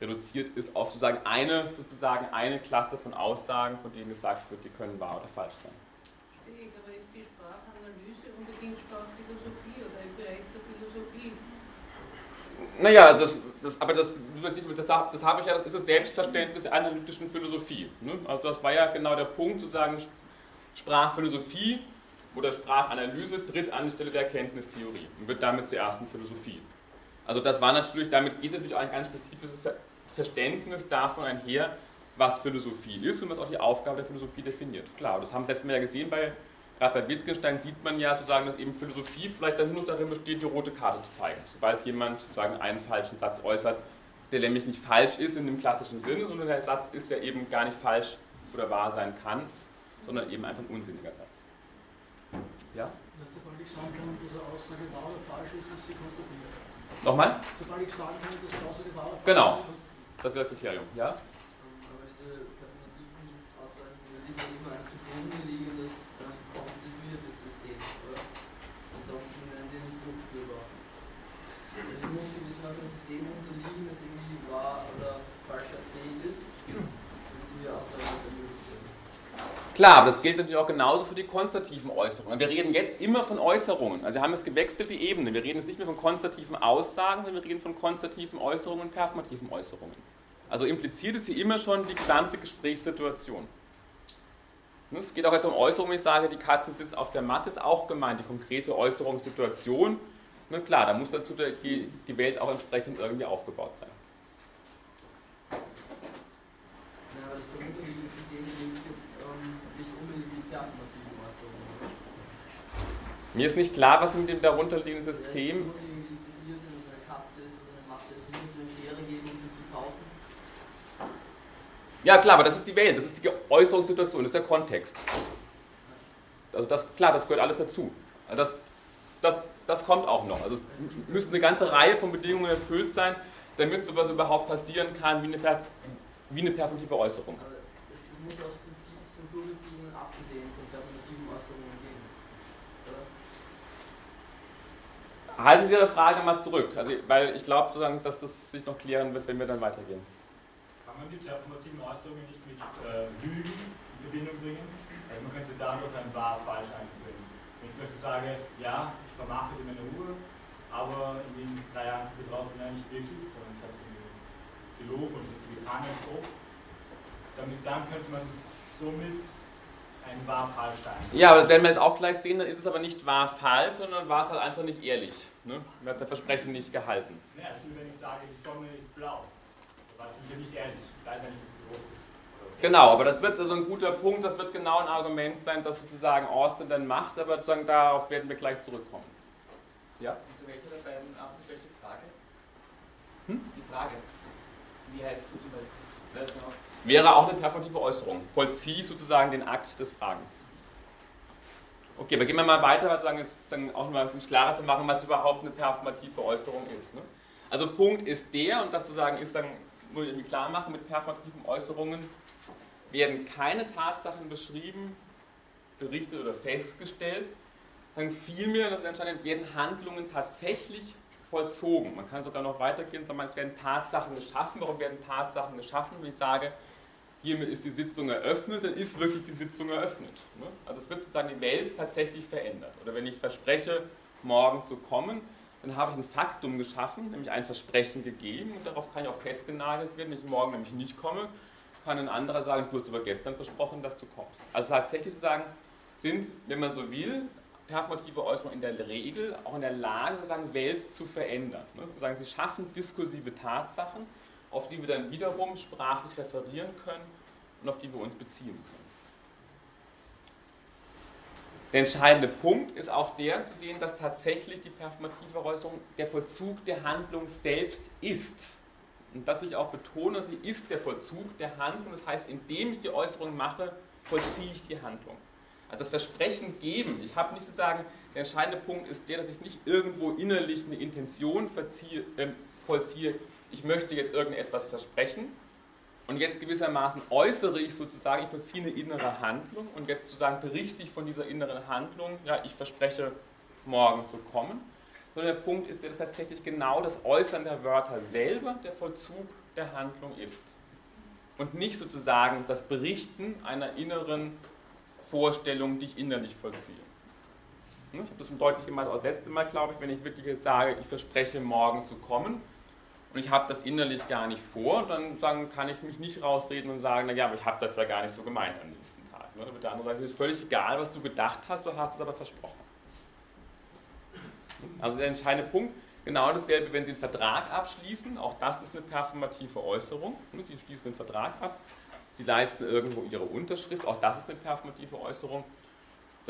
reduziert ist auf sozusagen eine, sozusagen eine Klasse von Aussagen, von denen gesagt wird, die können wahr oder falsch sein.
Stehe aber ist die Sprachanalyse unbedingt Sprachphilosophie oder im Bereich der Philosophie?
Naja, das, das, aber das, das, das habe ich ja, das ist das Selbstverständnis der analytischen Philosophie. Ne? Also das war ja genau der Punkt, zu sagen, Sprachphilosophie oder Sprachanalyse tritt an die Stelle der Erkenntnistheorie und wird damit zur ersten Philosophie. Also das war natürlich, damit geht natürlich auch ein ganz spezifisches Verständnis davon einher, was Philosophie ist und was auch die Aufgabe der Philosophie definiert. Klar, das haben wir letztes Mal ja gesehen, bei, gerade bei Wittgenstein sieht man ja sozusagen, dass eben Philosophie vielleicht dann nur darin besteht, die rote Karte zu zeigen. Sobald jemand sozusagen einen falschen Satz äußert, der nämlich nicht falsch ist in dem klassischen Sinne, sondern der Satz ist, der eben gar nicht falsch oder wahr sein kann, sondern eben einfach ein unsinniger Satz.
Ja? Dass der Fall ich sagen kann, dass eine Aussage wahr oder falsch ist, ist sie konstatiert.
Nochmal?
Sobald ich sagen kann, dass eine Aussage wahr oder falsch
genau. ist. Genau. Das wäre das Kriterium, ja?
Aber diese performativen Aussagen die ja immer ein zugrunde liegendes, ähm, konstituiertes System, oder? Ansonsten wären sie nicht durchführbar. Also es muss gewissermaßen ein System unterliegen, das irgendwie wahr oder falsch fähig ist, sie die ermöglichen.
Klar, aber das gilt natürlich auch genauso für die konstativen Äußerungen. Wir reden jetzt immer von Äußerungen. Also wir haben jetzt gewechselt die Ebene. Wir reden jetzt nicht mehr von konstativen Aussagen, sondern wir reden von konstativen Äußerungen und performativen Äußerungen. Also impliziert es hier immer schon die gesamte Gesprächssituation. Es geht auch jetzt um Äußerungen, wenn ich sage, die Katze sitzt auf der Matte, ist auch gemeint, die konkrete Äußerungssituation. Na klar, da muss dazu die Welt auch entsprechend irgendwie aufgebaut sein. Mir ist nicht klar, was mit dem darunterliegenden System. Ja, klar, aber das ist die Welt, das ist die Äußerungssituation, das ist der Kontext. Also das, klar, das gehört alles dazu. Also das, das, das kommt auch noch. Also es müsste eine ganze Reihe von Bedingungen erfüllt sein, damit sowas überhaupt passieren kann wie eine, wie eine performative Äußerung.
Aber es muss aus Strukturbeziehungen abgesehen von performativen Äußerungen gehen.
Halten Sie Ihre Frage mal zurück, also, weil ich glaube, dass das sich noch klären wird, wenn wir dann weitergehen.
Kann man die performativen Äußerungen nicht mit äh, Lügen in Verbindung bringen? Also man könnte dadurch ein wahr falsch einführen. Wenn ich zum Beispiel sage, ja, ich vermache dir meine Ruhe, aber in den drei Jahren drauf, nein, nicht wirklich, sondern gelogen und so als ob. Damit, dann könnte man somit ein wahr-falsch sein.
Ja, aber das werden wir jetzt auch gleich sehen, dann ist es aber nicht wahr-falsch, sondern war es halt einfach nicht ehrlich. Ne? Man hat das Versprechen nicht gehalten.
Ja, also wenn ich sage, die Sonne ist blau, dann war ich nicht ehrlich. Ich weiß ja nicht, dass sie rot ist.
Genau, aber das wird also ein guter Punkt, das wird genau ein Argument sein, das sozusagen Austin dann macht, aber sozusagen darauf werden wir gleich zurückkommen.
Ja? Unter welcher der beiden Arten welche Frage? Hm? Die Frage. Wie heißt du zum Beispiel?
wäre auch eine performative Äußerung. Vollzieh sozusagen den Akt des Fragens. Okay, aber gehen wir mal weiter, weil es dann auch mal um klarer zu machen, was überhaupt eine performative Äußerung ist. Ne? Also Punkt ist der, und das zu sagen ist, dann muss ich irgendwie klar machen, mit performativen Äußerungen werden keine Tatsachen beschrieben, berichtet oder festgestellt, sondern vielmehr, das ist entscheidend, werden Handlungen tatsächlich vollzogen. Man kann sogar noch weitergehen, sondern es werden Tatsachen geschaffen. Warum werden Tatsachen geschaffen? Wenn ich sage, hiermit ist die Sitzung eröffnet, dann ist wirklich die Sitzung eröffnet. Ne? Also es wird sozusagen die Welt tatsächlich verändert. Oder wenn ich verspreche, morgen zu kommen, dann habe ich ein Faktum geschaffen, nämlich ein Versprechen gegeben und darauf kann ich auch festgenagelt werden. Wenn ich morgen nämlich nicht komme, kann ein anderer sagen, du hast aber gestern versprochen, dass du kommst. Also tatsächlich zu sagen, sind, wenn man so will, performative Äußerungen in der Regel auch in der Lage, sozusagen Welt zu verändern. Ne? Sozusagen, sie schaffen diskursive Tatsachen, auf die wir dann wiederum sprachlich referieren können und auf die wir uns beziehen können. Der entscheidende Punkt ist auch der zu sehen, dass tatsächlich die performative Äußerung der Vollzug der Handlung selbst ist. Und das will ich auch betonen, sie ist der Vollzug der Handlung. Das heißt, indem ich die Äußerung mache, vollziehe ich die Handlung. Also das Versprechen geben, ich habe nicht zu sagen, der entscheidende Punkt ist der, dass ich nicht irgendwo innerlich eine Intention verziehe, äh, vollziehe, ich möchte jetzt irgendetwas versprechen, und jetzt gewissermaßen äußere ich sozusagen, ich vollziehe eine innere Handlung und jetzt sozusagen berichte ich von dieser inneren Handlung, ja, ich verspreche morgen zu kommen. Sondern der Punkt ist, dass tatsächlich genau das Äußern der Wörter selber der Vollzug der Handlung ist. Und nicht sozusagen das Berichten einer inneren Vorstellung, die ich innerlich vollziehe. Ich habe das deutlich gemacht, auch das letzte Mal, glaube ich, wenn ich wirklich sage, ich verspreche morgen zu kommen, und ich habe das innerlich gar nicht vor, dann, kann ich mich nicht rausreden und sagen, naja, aber ich habe das ja gar nicht so gemeint am nächsten Tag. Ne? Mit der anderen Seite ist völlig egal, was du gedacht hast, du hast es aber versprochen. Also der entscheidende Punkt, genau dasselbe, wenn Sie einen Vertrag abschließen, auch das ist eine performative Äußerung. Ne? Sie schließen einen Vertrag ab, Sie leisten irgendwo Ihre Unterschrift, auch das ist eine performative Äußerung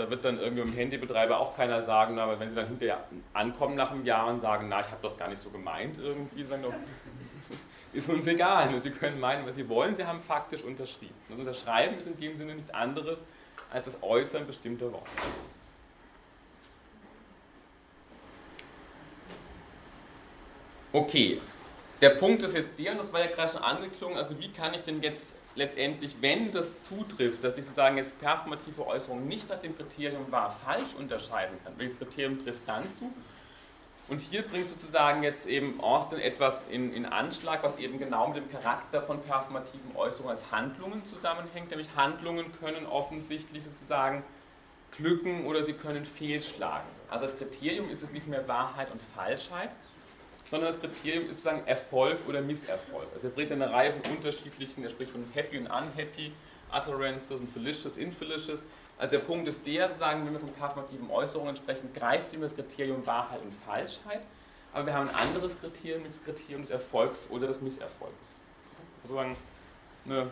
da wird dann irgendwie im Handybetreiber auch keiner sagen, aber wenn sie dann hinterher ankommen nach einem Jahr und sagen, na, ich habe das gar nicht so gemeint, irgendwie sagen, doch, [laughs] ist uns egal. Sie können meinen, was sie wollen, sie haben faktisch unterschrieben. Das Unterschreiben ist in dem Sinne nichts anderes als das Äußern bestimmter Worte. Okay, der Punkt ist jetzt der, und das war ja gerade schon angeklungen, also wie kann ich denn jetzt letztendlich, wenn das zutrifft, dass ich sozusagen jetzt performative Äußerungen nicht nach dem Kriterium wahr falsch unterscheiden kann, welches Kriterium trifft dann zu? Und hier bringt sozusagen jetzt eben Austin etwas in, in Anschlag, was eben genau mit dem Charakter von performativen Äußerungen als Handlungen zusammenhängt. Nämlich Handlungen können offensichtlich sozusagen glücken oder sie können fehlschlagen. Also das Kriterium ist es nicht mehr Wahrheit und Falschheit, sondern das Kriterium ist sozusagen Erfolg oder Misserfolg. Also er bringt eine Reihe von unterschiedlichen, er spricht von happy und unhappy Utterances und felicious, infelicious. Also der Punkt ist der, sozusagen, wenn wir von performativen Äußerungen sprechen, greift immer das Kriterium Wahrheit und Falschheit, aber wir haben ein anderes Kriterium, das Kriterium des Erfolgs oder des Misserfolgs. Also sagen, eine,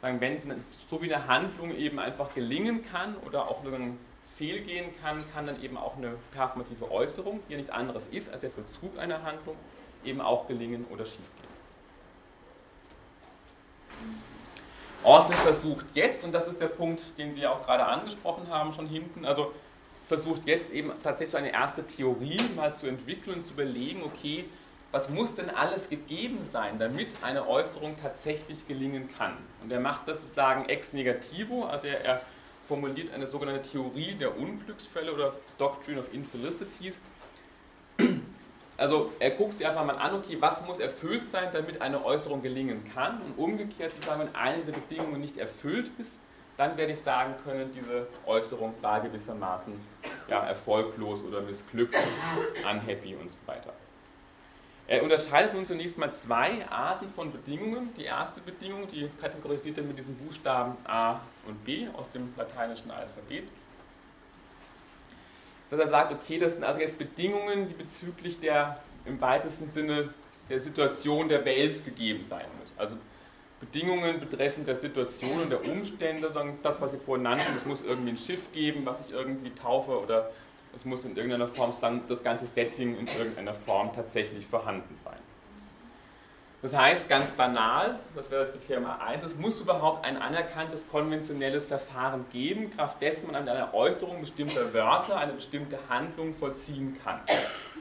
sagen, wenn es so wie eine Handlung eben einfach gelingen kann oder auch fehlgehen kann, kann dann eben auch eine performative Äußerung, die ja nichts anderes ist als der Vollzug einer Handlung, eben auch gelingen oder schiefgehen. Austin versucht jetzt, und das ist der Punkt, den Sie ja auch gerade angesprochen haben, schon hinten, also versucht jetzt eben tatsächlich eine erste Theorie mal zu entwickeln und zu überlegen, okay, was muss denn alles gegeben sein, damit eine Äußerung tatsächlich gelingen kann? Und er macht das sozusagen ex negativo, also er, er formuliert eine sogenannte Theorie der Unglücksfälle oder Doctrine of Infelicities. Also er guckt sich einfach mal an, okay, was muss erfüllt sein, damit eine Äußerung gelingen kann und umgekehrt, sozusagen, wenn eine dieser Bedingungen nicht erfüllt ist, dann werde ich sagen können, diese Äußerung war gewissermaßen ja, erfolglos oder missglückt, unhappy und so weiter. Er unterscheidet nun zunächst mal zwei Arten von Bedingungen. Die erste Bedingung, die kategorisiert er mit diesen Buchstaben A und B aus dem lateinischen Alphabet. Dass er sagt, okay, das sind also jetzt Bedingungen, die bezüglich der im weitesten Sinne der Situation der Welt gegeben sein müssen. Also Bedingungen betreffend der Situation und der Umstände, das, was Sie vorhin nannten, es muss irgendwie ein Schiff geben, was ich irgendwie taufe oder es muss in irgendeiner Form das ganze Setting in irgendeiner Form tatsächlich vorhanden sein. Das heißt, ganz banal, das wäre das Kriterium A1, es muss überhaupt ein anerkanntes konventionelles Verfahren geben, kraft dessen man mit einer Äußerung bestimmter Wörter eine bestimmte Handlung vollziehen kann.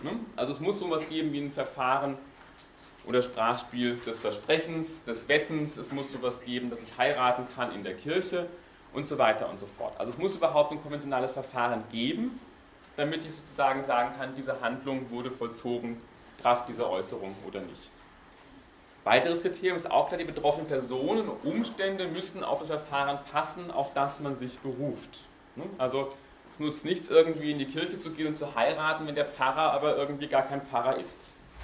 Ne? Also es muss so etwas geben wie ein Verfahren oder Sprachspiel des Versprechens, des Wettens, es muss so etwas geben, dass ich heiraten kann in der Kirche und so weiter und so fort. Also es muss überhaupt ein konventionales Verfahren geben, damit ich sozusagen sagen kann, diese Handlung wurde vollzogen, Kraft dieser Äußerung oder nicht. Weiteres Kriterium ist auch klar, die betroffenen Personen und Umstände müssen auf das Verfahren passen, auf das man sich beruft. Ne? Also es nutzt nichts, irgendwie in die Kirche zu gehen und zu heiraten, wenn der Pfarrer aber irgendwie gar kein Pfarrer ist.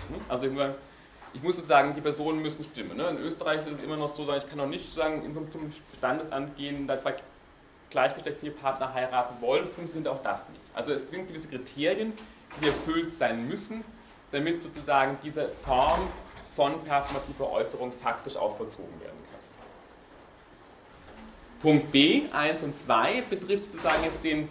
Ne? Also ich muss sozusagen, die Personen müssen stimmen. Ne? In Österreich ist es immer noch so, ich kann noch nicht sagen, zum Standesamt gehen, da zwei gleichgeschlechtliche Partner heiraten wollen, funktioniert auch das nicht. Also es gibt gewisse Kriterien, die erfüllt sein müssen, damit sozusagen diese Form von performativer Äußerung faktisch auch vollzogen werden kann. Punkt B, 1 und 2, betrifft sozusagen jetzt den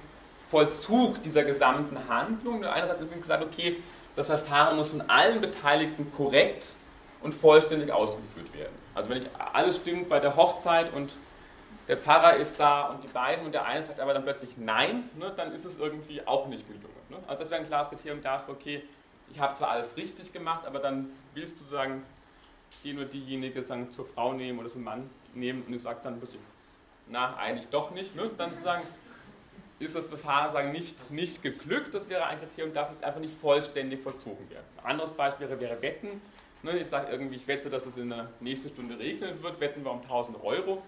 Vollzug dieser gesamten Handlung. Einerseits wird gesagt, okay, das Verfahren muss von allen Beteiligten korrekt und vollständig ausgeführt werden. Also wenn nicht alles stimmt bei der Hochzeit und der Pfarrer ist da und die beiden und der eine sagt aber dann plötzlich Nein, ne, dann ist es irgendwie auch nicht gelungen. Ne? Also das wäre ein klares Kriterium dafür, okay, ich habe zwar alles richtig gemacht, aber dann willst du sagen, den oder diejenige sagen, zur Frau nehmen oder zum Mann nehmen und du sagst dann plötzlich, na, eigentlich doch nicht. Ne? Dann sozusagen ist das Verfahren sagen, nicht, nicht geglückt, das wäre ein Kriterium, darf es einfach nicht vollständig vollzogen werden. Ein anderes Beispiel wäre, wäre Wetten. Ne? Ich sage irgendwie, ich wette, dass es in der nächsten Stunde regnen wird, wetten wir um 1000 Euro.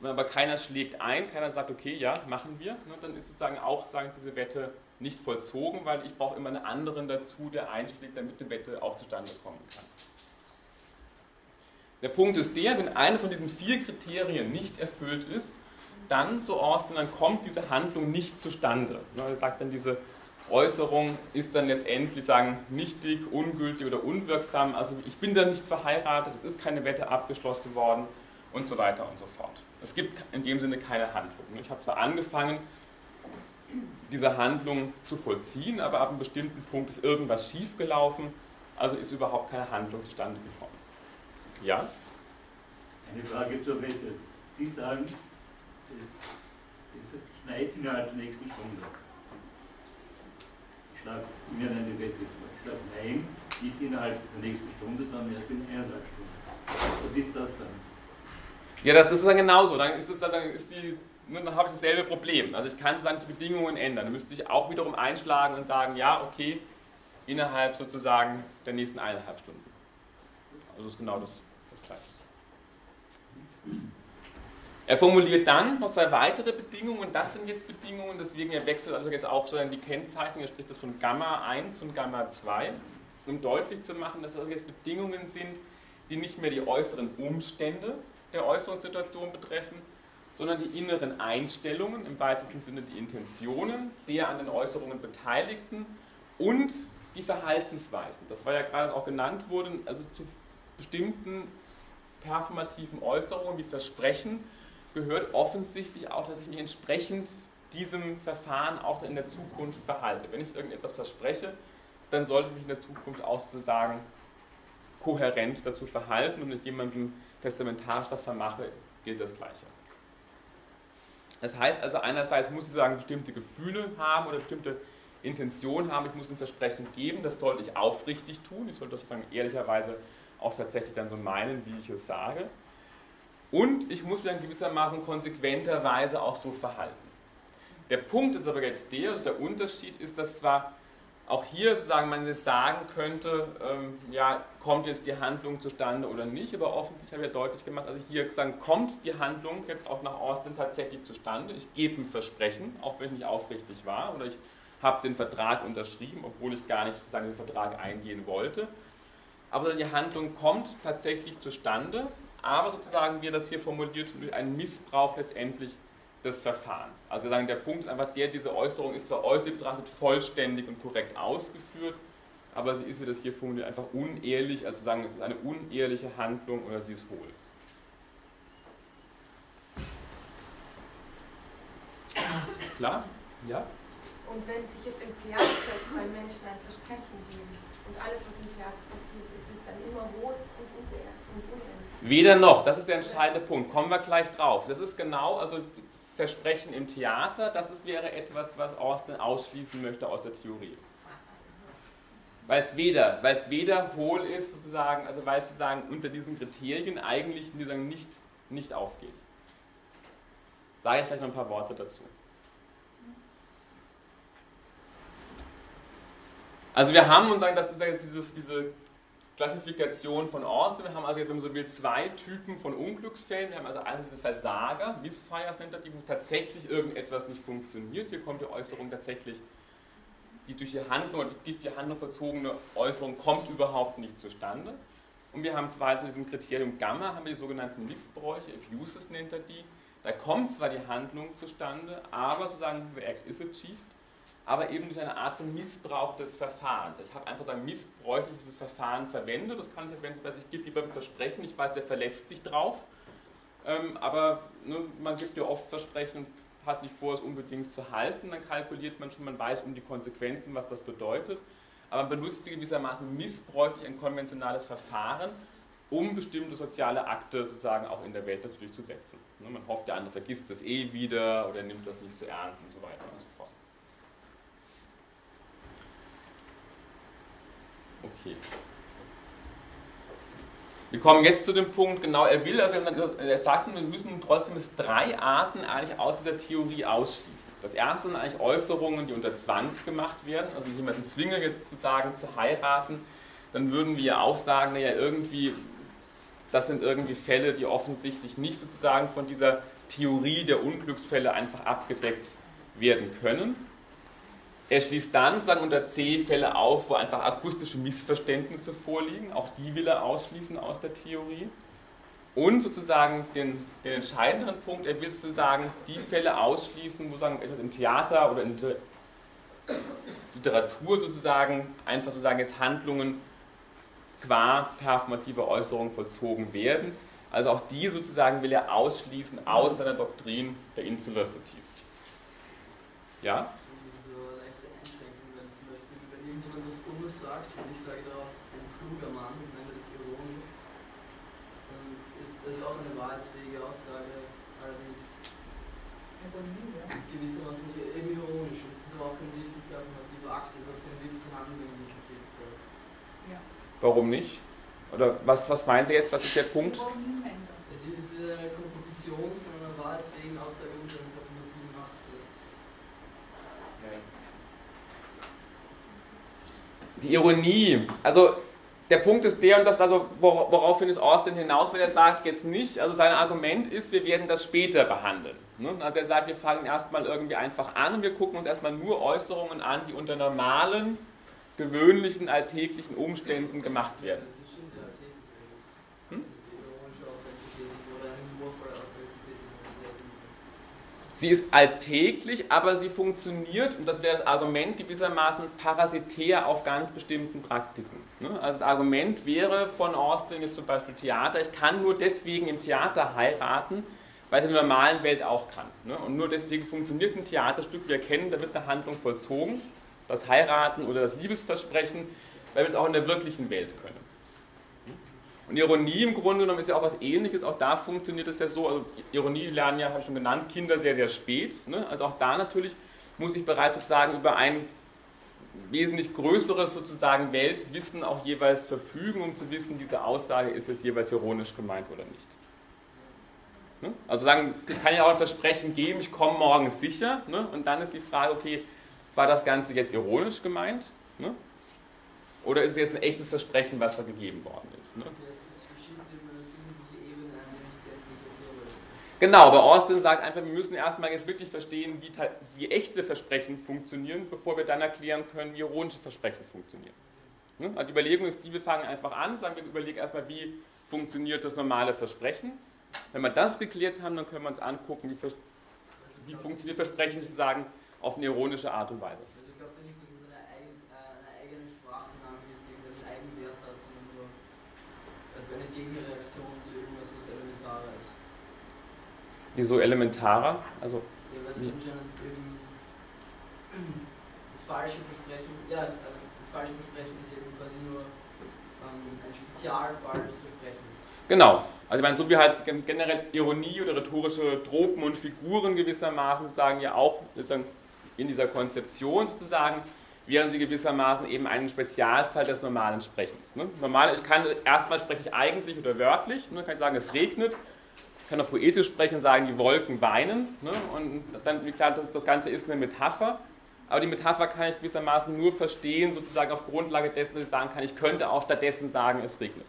Wenn aber keiner schlägt ein, keiner sagt, okay, ja, machen wir, ne? dann ist sozusagen auch sagen, diese Wette nicht vollzogen, weil ich brauche immer einen anderen dazu, der einschlägt, damit die Wette auch zustande kommen kann. Der Punkt ist der, wenn eine von diesen vier Kriterien nicht erfüllt ist, dann, so Austin, dann kommt diese Handlung nicht zustande. Er sagt dann, diese Äußerung ist dann letztendlich sagen, nichtig, ungültig oder unwirksam. Also ich bin da nicht verheiratet, es ist keine Wette abgeschlossen worden und so weiter und so fort. Es gibt in dem Sinne keine Handlung. Ich habe zwar angefangen, diese Handlung zu vollziehen, aber ab einem bestimmten Punkt ist irgendwas schiefgelaufen, also ist überhaupt keine Handlung zustande gekommen. Ja?
Eine Frage zur Wette. Sie sagen, es, es schneit innerhalb der nächsten Stunde. Ich schlage Ihnen eine Wette vor. Ich sage nein, nicht innerhalb der nächsten Stunde, sondern erst in eineinhalb Stunden. Was ist das dann?
Ja, das, das ist dann genauso. Dann ist, es, dann, ist die, dann habe ich dasselbe Problem. Also ich kann sozusagen die Bedingungen ändern. Dann müsste ich auch wiederum einschlagen und sagen, ja, okay, innerhalb sozusagen der nächsten eineinhalb Stunden. Also ist genau das, das Gleiche. Er formuliert dann noch zwei weitere Bedingungen, das sind jetzt Bedingungen, deswegen er wechselt also jetzt auch so die Kennzeichnung, er spricht das von Gamma 1 und Gamma 2, um deutlich zu machen, dass das jetzt Bedingungen sind, die nicht mehr die äußeren Umstände der Äußerungssituation betreffen, sondern die inneren Einstellungen, im weitesten Sinne die Intentionen der an den Äußerungen Beteiligten und die Verhaltensweisen. Das war ja gerade auch genannt worden, also zu bestimmten performativen Äußerungen wie Versprechen gehört offensichtlich auch, dass ich mich entsprechend diesem Verfahren auch in der Zukunft verhalte. Wenn ich irgendetwas verspreche, dann sollte ich mich in der Zukunft auch sozusagen kohärent dazu verhalten und mit jemandem testamentarisch was vermache, gilt das Gleiche. Das heißt also, einerseits muss ich sagen, bestimmte Gefühle haben oder bestimmte Intentionen haben, ich muss ein Versprechen geben, das sollte ich aufrichtig tun, ich sollte das sozusagen ehrlicherweise auch tatsächlich dann so meinen, wie ich es sage. Und ich muss mich dann gewissermaßen konsequenterweise auch so verhalten. Der Punkt ist aber jetzt der, also der Unterschied ist, dass zwar auch hier sozusagen man jetzt sagen könnte, ähm, ja, kommt jetzt die Handlung zustande oder nicht, aber offensichtlich habe ich ja deutlich gemacht, also hier sagen, kommt die Handlung jetzt auch nach Austin tatsächlich zustande. Ich gebe ein Versprechen, auch wenn ich nicht aufrichtig war, oder ich habe den Vertrag unterschrieben, obwohl ich gar nicht sozusagen den Vertrag eingehen wollte. Aber die Handlung kommt tatsächlich zustande, aber sozusagen, wie er das hier formuliert, durch einen Missbrauch letztendlich des Verfahrens. Also sagen, der Punkt ist einfach der, diese Äußerung ist zwar äußerlich betrachtet vollständig und korrekt ausgeführt, aber sie ist, wie das hier formuliert, einfach unehrlich, also sagen, es ist eine unehrliche Handlung oder sie ist hohl. Klar? Ja?
Und wenn sich jetzt im Theater zwei Menschen ein Versprechen geben und alles, was im Theater passiert, ist es dann immer hohl und unehrlich?
Weder noch, das ist der entscheidende Punkt. Kommen wir gleich drauf. Das ist genau, also Versprechen im Theater, das wäre etwas, was Austin ausschließen möchte aus der Theorie. Weil es weder, weil es weder hohl ist, sozusagen, also weil es sozusagen unter diesen Kriterien eigentlich nicht, nicht aufgeht. Sage ich gleich noch ein paar Worte dazu. Also wir haben und sagen, das ist jetzt dieses, diese Klassifikation von Austin. Wir haben also jetzt, wenn man so will, zwei Typen von Unglücksfällen. Wir haben also einerseits diese Versager, Missfires nennt er die, wo tatsächlich irgendetwas nicht funktioniert. Hier kommt die Äußerung tatsächlich, die durch die Handlung oder die, die Handlung verzogene Äußerung kommt überhaupt nicht zustande. Und wir haben zweitens in diesem Kriterium Gamma, haben wir die sogenannten Missbräuche, Abuses nennt er die. Da kommt zwar die Handlung zustande, aber sozusagen, the act is achieved, aber eben durch eine Art von Missbrauch des Verfahrens. Ich habe einfach so ein missbräuchliches Verfahren verwendet, das kann ich verwenden, dass ich gebe ein Versprechen, ich weiß, der verlässt sich drauf, ähm, aber ne, man gibt ja oft Versprechen und hat nicht vor, es unbedingt zu halten, dann kalkuliert man schon, man weiß um die Konsequenzen, was das bedeutet. Aber man benutzt gewissermaßen missbräuchlich ein konventionales Verfahren, um bestimmte soziale Akte sozusagen auch in der Welt natürlich zu setzen. Ne, man hofft, der andere vergisst das eh wieder oder nimmt das nicht so ernst und so weiter und so fort. Okay. Wir kommen jetzt zu dem Punkt, genau, er will, also er sagt, wir müssen trotzdem drei Arten eigentlich aus dieser Theorie ausschließen. Das erste sind eigentlich Äußerungen, die unter Zwang gemacht werden, also jemanden zwingen jetzt zu sagen, zu heiraten, dann würden wir auch sagen, naja, irgendwie das sind irgendwie Fälle, die offensichtlich nicht sozusagen von dieser Theorie der Unglücksfälle einfach abgedeckt werden können. Er schließt dann sozusagen unter C Fälle auf, wo einfach akustische Missverständnisse vorliegen. Auch die will er ausschließen aus der Theorie. Und sozusagen den, den entscheidenden Punkt, er will sozusagen die Fälle ausschließen, wo sozusagen etwas im Theater oder in der Literatur sozusagen einfach sozusagen jetzt Handlungen qua performative Äußerung vollzogen werden. Also auch die sozusagen will er ausschließen aus seiner Doktrin der Infelicities. Ja?
So eine leichte Einschränkung, wenn zum Beispiel, wenn irgendjemand was Dummes sagt und ich sage darauf, ein kluger Mann, ich nenne das ironisch, dann ist das auch eine wahrheitsfähige Aussage, allerdings gewissermaßen eben ironisch. Und es ist aber auch kein wirklich performativer Akt, es ist auch keine wirkliche Handlung, die ich
Warum nicht? Oder was, was meinen Sie jetzt? Was ist der Punkt?
Es ist eine Komposition von einer wahrheitsfähigen Aussage unter einem performativen Macht.
Die Ironie. Also der Punkt ist der, und das also, woraufhin ist Austin hinaus, wenn er sagt, jetzt nicht, also sein Argument ist, wir werden das später behandeln. Ne? Also er sagt, wir fangen erstmal irgendwie einfach an und wir gucken uns erstmal nur Äußerungen an, die unter normalen gewöhnlichen, alltäglichen Umständen gemacht werden. Hm? Sie ist alltäglich, aber sie funktioniert, und das wäre das Argument gewissermaßen parasitär auf ganz bestimmten Praktiken. Ne? Also das Argument wäre von Austin jetzt zum Beispiel Theater, ich kann nur deswegen im Theater heiraten, weil es in der normalen Welt auch kann. Ne? Und nur deswegen funktioniert ein Theaterstück, wir erkennen, da wird eine Handlung vollzogen das Heiraten oder das Liebesversprechen, weil wir es auch in der wirklichen Welt können. Und Ironie im Grunde genommen ist ja auch was ähnliches, auch da funktioniert es ja so, also Ironie lernen ja, habe ich schon genannt, Kinder sehr, sehr spät. Ne? Also auch da natürlich muss ich bereits sozusagen über ein wesentlich größeres sozusagen Weltwissen auch jeweils verfügen, um zu wissen, diese Aussage ist jetzt jeweils ironisch gemeint oder nicht. Ne? Also sagen, ich kann ja auch ein Versprechen geben, ich komme morgen sicher, ne? und dann ist die Frage, okay, war das Ganze jetzt ironisch gemeint? Ne? Oder ist es jetzt ein echtes Versprechen, was da gegeben worden ist? Genau, aber Austin sagt einfach, wir müssen erstmal jetzt wirklich verstehen, wie, wie, echte Versprechen funktionieren, bevor wir dann erklären können, wie ironische Versprechen funktionieren. Ne? Also die Überlegung ist die, wir fangen einfach an, sagen wir überlegen erstmal, wie funktioniert das normale Versprechen. Wenn wir das geklärt haben, dann können wir uns angucken, wie, wie funktioniert Versprechen sozusagen auf eine ironische Art und Weise.
Also ich glaube nicht, dass es eine, eigen, äh, eine eigene Sprachdynamik ist, die irgendeinen Eigenwert hat, sondern nur eine Gegenreaktion zu irgendwas, was elementarer ist.
Wieso elementarer? Also,
ja, das anscheinend eben das falsche Versprechen, ja, also das falsche Versprechen ist eben quasi nur ähm, ein Spezialfall des Versprechens.
Genau, also ich meine, so wie halt generell Ironie oder rhetorische Tropen und Figuren gewissermaßen sagen ja auch in dieser Konzeption sozusagen, wären sie gewissermaßen eben ein Spezialfall des normalen Sprechens. Ne? Normal, ich kann erstmal spreche ich eigentlich oder wörtlich, ne? kann ich sagen, es regnet, kann auch poetisch sprechen und sagen, die Wolken weinen. Ne? Und dann, wie klar, das, das Ganze ist eine Metapher. Aber die Metapher kann ich gewissermaßen nur verstehen, sozusagen auf Grundlage dessen, dass ich sagen kann, ich könnte auch stattdessen sagen, es regnet.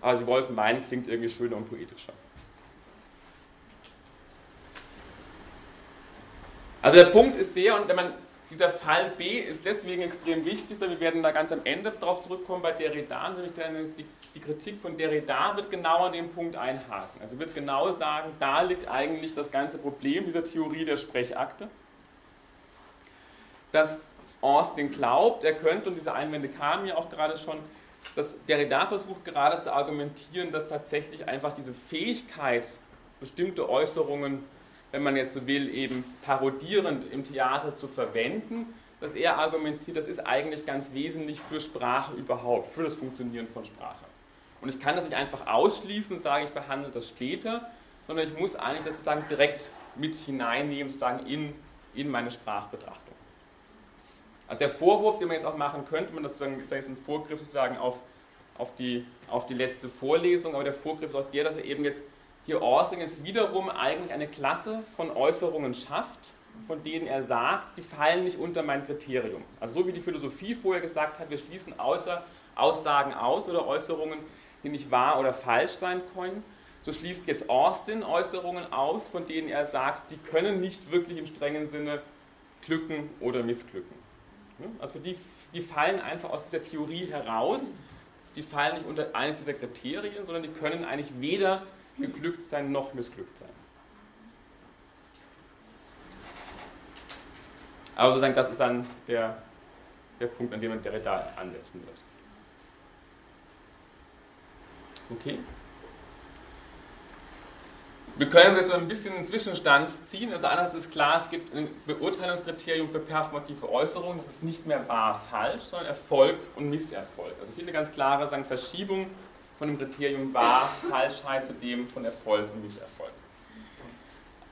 Aber die Wolken weinen klingt irgendwie schöner und poetischer. Also der Punkt ist der, und wenn man, dieser Fall B ist deswegen extrem wichtig, wir werden da ganz am Ende darauf zurückkommen bei Derrida, nämlich die, die Kritik von Derrida wird genau an dem Punkt einhaken. Also wird genau sagen, da liegt eigentlich das ganze Problem dieser Theorie der Sprechakte, dass Austin glaubt, er könnte, und diese Einwände kamen ja auch gerade schon, dass Derrida versucht gerade zu argumentieren, dass tatsächlich einfach diese Fähigkeit, bestimmte Äußerungen wenn man jetzt so will, eben parodierend im Theater zu verwenden, dass er argumentiert, das ist eigentlich ganz wesentlich für Sprache überhaupt, für das Funktionieren von Sprache. Und ich kann das nicht einfach ausschließen und sagen, ich behandle das später, sondern ich muss eigentlich das sozusagen direkt mit hineinnehmen, sozusagen in, in meine Sprachbetrachtung. Also der Vorwurf, den man jetzt auch machen könnte, man das sozusagen, ist jetzt ein Vorgriff sozusagen auf, auf, die, auf die letzte Vorlesung, aber der Vorgriff ist auch der, dass er eben jetzt hier Orsing wiederum eigentlich eine Klasse von Äußerungen schafft, von denen er sagt, die fallen nicht unter mein Kriterium. Also so wie die Philosophie vorher gesagt hat, wir schließen außer Aussagen aus oder Äußerungen, die nicht wahr oder falsch sein können, so schließt jetzt Austin Äußerungen aus, von denen er sagt, die können nicht wirklich im strengen Sinne glücken oder missglücken. Also die, die fallen einfach aus dieser Theorie heraus, die fallen nicht unter eines dieser Kriterien, sondern die können eigentlich weder geglückt sein noch missglückt sein. Aber sozusagen, das ist dann der, der Punkt, an dem man Derrida ansetzen wird. Okay? Wir können jetzt so ein bisschen einen Zwischenstand ziehen. Also einerseits ist klar, es gibt ein Beurteilungskriterium für performative Äußerungen. Das ist nicht mehr wahr, falsch, sondern Erfolg und Misserfolg. Also viele ganz klare sagen, Verschiebung von dem Kriterium wahr, Falschheit zu dem von Erfolg und Misserfolg.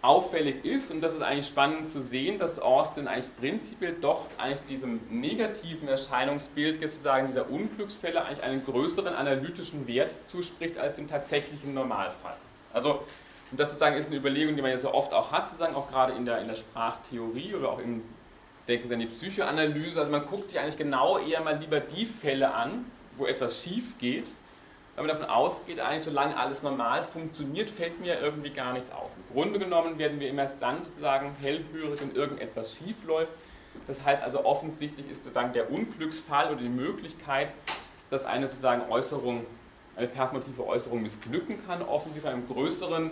Auffällig ist, und das ist eigentlich spannend zu sehen, dass Austin eigentlich prinzipiell doch eigentlich diesem negativen Erscheinungsbild, sozusagen dieser Unglücksfälle, eigentlich einen größeren analytischen Wert zuspricht als dem tatsächlichen Normalfall. Also und das sozusagen ist eine Überlegung, die man ja so oft auch hat, sozusagen auch gerade in der, in der Sprachtheorie oder auch im Denken an die Psychoanalyse. Also man guckt sich eigentlich genau eher mal lieber die Fälle an, wo etwas schief geht, weil man davon ausgeht, eigentlich solange alles normal funktioniert, fällt mir irgendwie gar nichts auf. Im Grunde genommen werden wir immer dann sozusagen hellhörig, wenn irgendetwas schief läuft. Das heißt also offensichtlich ist sozusagen der Unglücksfall oder die Möglichkeit, dass eine sozusagen Äußerung, eine performative Äußerung missglücken kann, offensichtlich einem größeren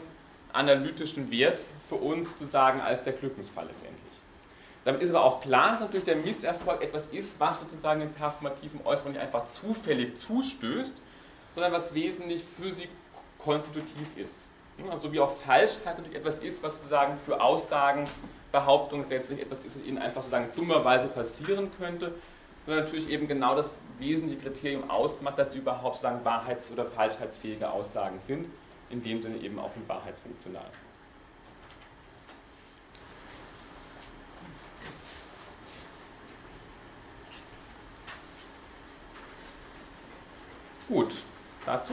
analytischen Wert für uns zu sagen als der Glückensfall letztendlich. Damit ist aber auch klar, dass natürlich der Misserfolg etwas ist, was sozusagen den performativen Äußerungen nicht einfach zufällig zustößt, sondern was wesentlich für sie konstitutiv ist. Also wie auch Falschheit natürlich etwas ist, was sozusagen für Aussagen, Behauptungen letztlich etwas ist, was ihnen einfach sozusagen dummerweise passieren könnte, sondern natürlich eben genau das wesentliche Kriterium ausmacht, dass sie überhaupt sozusagen wahrheits- oder falschheitsfähige Aussagen sind in dem Sinne eben offenbarheitsfunktional. Gut, dazu.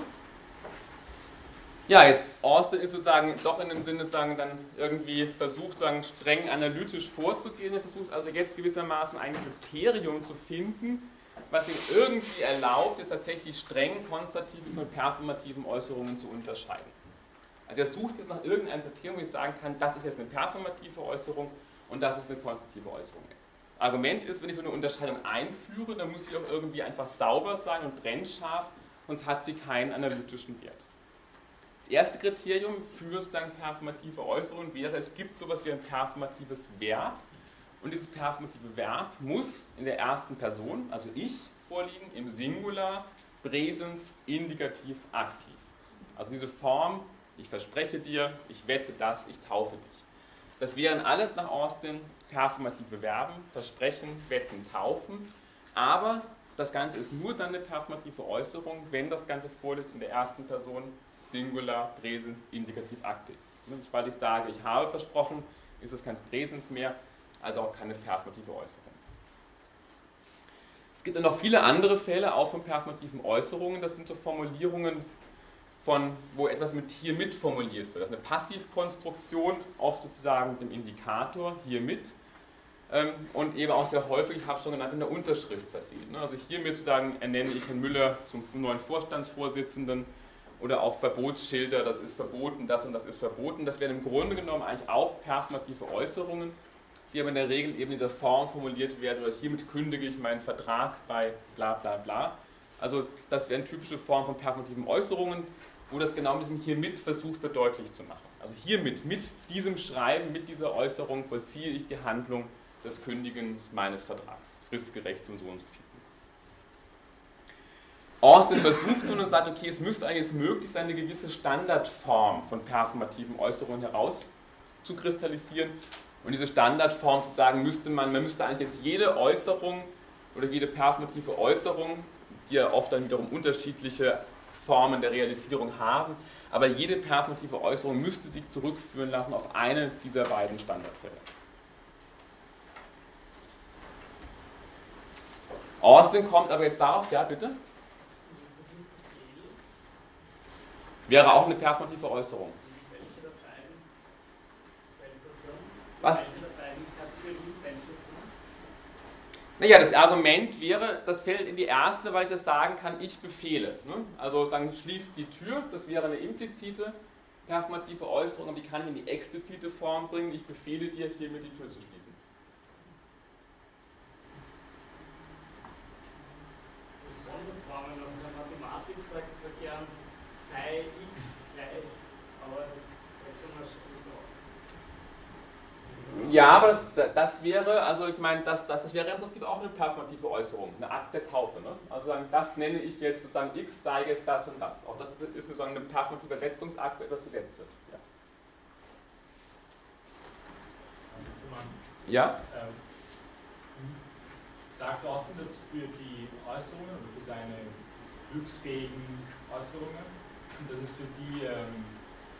Ja, jetzt Austin ist sozusagen doch in dem Sinne sagen, dann irgendwie versucht, sagen, streng analytisch vorzugehen. Er versucht also jetzt gewissermaßen ein Kriterium zu finden, was ihm irgendwie erlaubt, ist tatsächlich streng konstative von performativen Äußerungen zu unterscheiden. Also er sucht jetzt nach irgendeinem Kriterium, wo ich sagen kann, das ist jetzt eine performative Äußerung und das ist eine konstative Äußerung. Argument ist, wenn ich so eine Unterscheidung einführe, dann muss sie auch irgendwie einfach sauber sein und trennscharf, sonst hat sie keinen analytischen Wert. Das erste Kriterium für sozusagen performative Äußerungen wäre, es gibt sowas wie ein performatives Verb und dieses performative Verb muss in der ersten Person, also ich, vorliegen, im Singular, Präsens, Indikativ, Aktiv. Also diese Form, ich verspreche dir, ich wette das, ich taufe dich. Das wären alles nach Austin performative Verben, versprechen, wetten, taufen, aber das Ganze ist nur dann eine performative Äußerung, wenn das Ganze vorliegt in der ersten Person, Singular, Präsens, Indikativ, Aktiv. Weil ich sage, ich habe versprochen, ist es kein Präsens mehr, also auch keine performative Äußerung. Es gibt noch viele andere Fälle, auch von performativen Äußerungen. Das sind so Formulierungen, von, wo etwas mit hier mit formuliert wird. Das ist eine Passivkonstruktion, oft sozusagen mit dem Indikator hier mit. Ähm, und eben auch sehr häufig, ich habe es schon genannt, in der Unterschrift versehen. Ne? Also hiermit sozusagen ernenne ich Herrn Müller zum neuen Vorstandsvorsitzenden oder auch Verbotsschilder, das ist verboten, das und das ist verboten. Das wären im Grunde genommen eigentlich auch performative Äußerungen, die aber in der Regel eben in dieser Form formuliert werden oder hiermit kündige ich meinen Vertrag bei bla bla bla. Also das wären typische Formen von performativen Äußerungen, wo das genau mit diesem hiermit versucht wird deutlich zu machen. Also hiermit, mit diesem Schreiben, mit dieser Äußerung vollziehe ich die Handlung des Kündigens meines Vertrags, fristgerecht zum so und so viel. Austin versucht nun und sagt, okay, es müsste eigentlich möglich sein, eine gewisse Standardform von performativen Äußerungen heraus rauszukristallisieren. Und diese Standardform sozusagen müsste man, man müsste eigentlich jetzt jede Äußerung oder jede performative Äußerung, die ja oft dann wiederum unterschiedliche Formen der Realisierung haben, aber jede performative Äußerung müsste sich zurückführen lassen auf eine dieser beiden Standardfälle. Austin kommt aber jetzt darauf, ja bitte? Wäre auch eine performative Äußerung. Was? Naja, das Argument wäre, das fällt in die erste, weil ich das sagen kann, ich befehle. Ne? Also dann schließt die Tür, das wäre eine implizite performative Äußerung, aber die kann ich in die explizite Form bringen, ich befehle dir, hiermit die Tür zu schließen.
Das ist so eine Frage, wenn man Mathematik sagt, gern sei x gleich, aber das
Ja, aber das, das wäre, also ich meine, das, das, das wäre im Prinzip auch eine performative Äußerung, eine Akt der Taufe. Ne? Also das nenne ich jetzt sozusagen x, sei jetzt das und das. Auch das ist sozusagen ein performativer Setzungsakt, wo etwas gesetzt wird. Ja? ja? Ähm,
sagt Austin das für die Äußerungen, also für seine glücksfähigen Äußerungen, dass es für die ähm,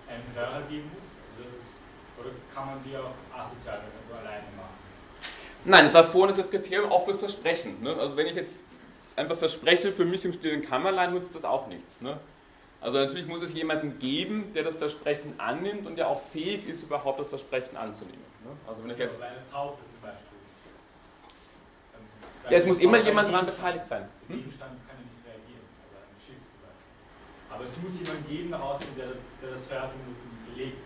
einen Hörer geben muss? Also das ist oder kann man die auch asozial, also alleine machen?
Nein, es war vorhin das Kriterium auch fürs Versprechen. Ne? Also wenn ich jetzt einfach verspreche, für mich im stillen Kammerlein nutzt das auch nichts. Ne? Also natürlich muss es jemanden geben, der das Versprechen annimmt und der auch fähig ist, überhaupt das Versprechen anzunehmen. Ne? Also wenn ich jetzt...
Also eine Taufe zum Beispiel.
Ja, es muss immer jemand daran beteiligt sein.
Hm? Gegenstand kann ja nicht reagieren, also ein Schiff zum Beispiel. Aber es muss jemanden geben der, der das hört und es belegt.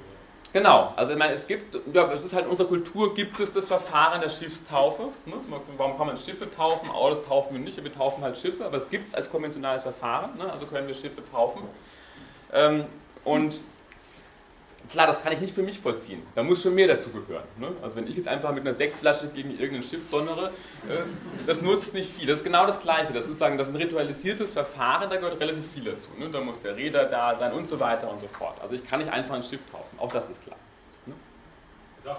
Genau, also ich meine, es gibt, ja, es ist halt in unserer Kultur gibt es das Verfahren der Schiffstaufe. Ne? Warum kann man Schiffe taufen? Autos taufen wir nicht, wir taufen halt Schiffe, aber es gibt es als konventionales Verfahren, ne? also können wir Schiffe taufen. Ähm, und klar, das kann ich nicht für mich vollziehen. Da muss schon mehr dazu gehören. Ne? Also wenn ich jetzt einfach mit einer Sektflasche gegen irgendein Schiff donnere, äh, das nutzt nicht viel. Das ist genau das Gleiche. Das ist, sagen, das ist ein ritualisiertes Verfahren, da gehört relativ viel dazu. Ne? Da muss der Räder da sein und so weiter und so fort. Also ich kann nicht einfach ein Schiff taufen. Auch das ist klar. Ne?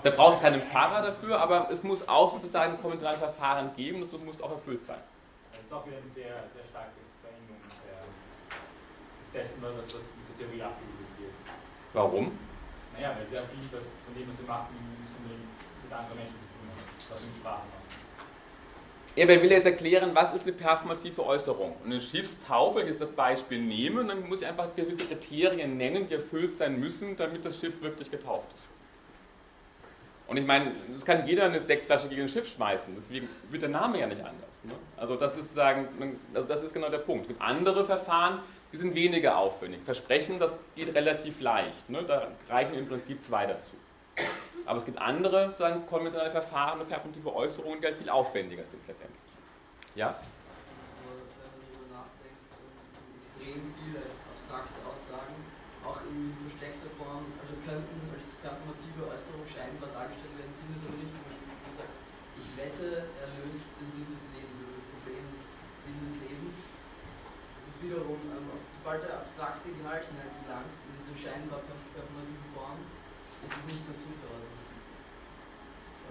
Da brauchst keinen Fahrer dafür, aber es muss auch sozusagen ein konventionales Verfahren geben, das muss auch erfüllt sein.
Das ist auch wieder eine sehr, sehr starke Veränderung dessen, was das mit der Theorie abgebildet wird.
Warum?
Naja, weil sehr viel das, von dem, was sie machen, nicht unbedingt mit anderen Menschen zu tun hat, was sie mit Sprache machen.
Ja, aber will jetzt erklären, was ist eine performative Äußerung. Und eine Schiffstaufe, jetzt das Beispiel nehme, dann muss ich einfach gewisse Kriterien nennen, die erfüllt sein müssen, damit das Schiff wirklich getauft ist. Und ich meine, das kann jeder eine Sektflasche gegen ein Schiff schmeißen, deswegen wird der Name ja nicht anders. Ne? Also das ist sagen, also das ist genau der Punkt. Es gibt andere Verfahren, die sind weniger aufwendig. Versprechen, das geht relativ leicht. Ne? Da reichen im Prinzip zwei dazu. Aber es gibt andere sagen, konventionelle Verfahren und performative Äußerungen, die halt viel aufwendiger sind letztendlich. Ja?
Extrem viele abstrakte Aussagen, auch in versteckter Form, also könnten als performative Äußerung scheinbar dargestellt werden, sind es aber nicht. Ich wette, er löst den Sinn des Lebens oder das Problem des Sinn des Lebens. Das ist wiederum ähm, sobald der abstrakte Gehalt hineingelangt, in diese scheinbar performative Form, ist es nicht mehr zuzuordnen.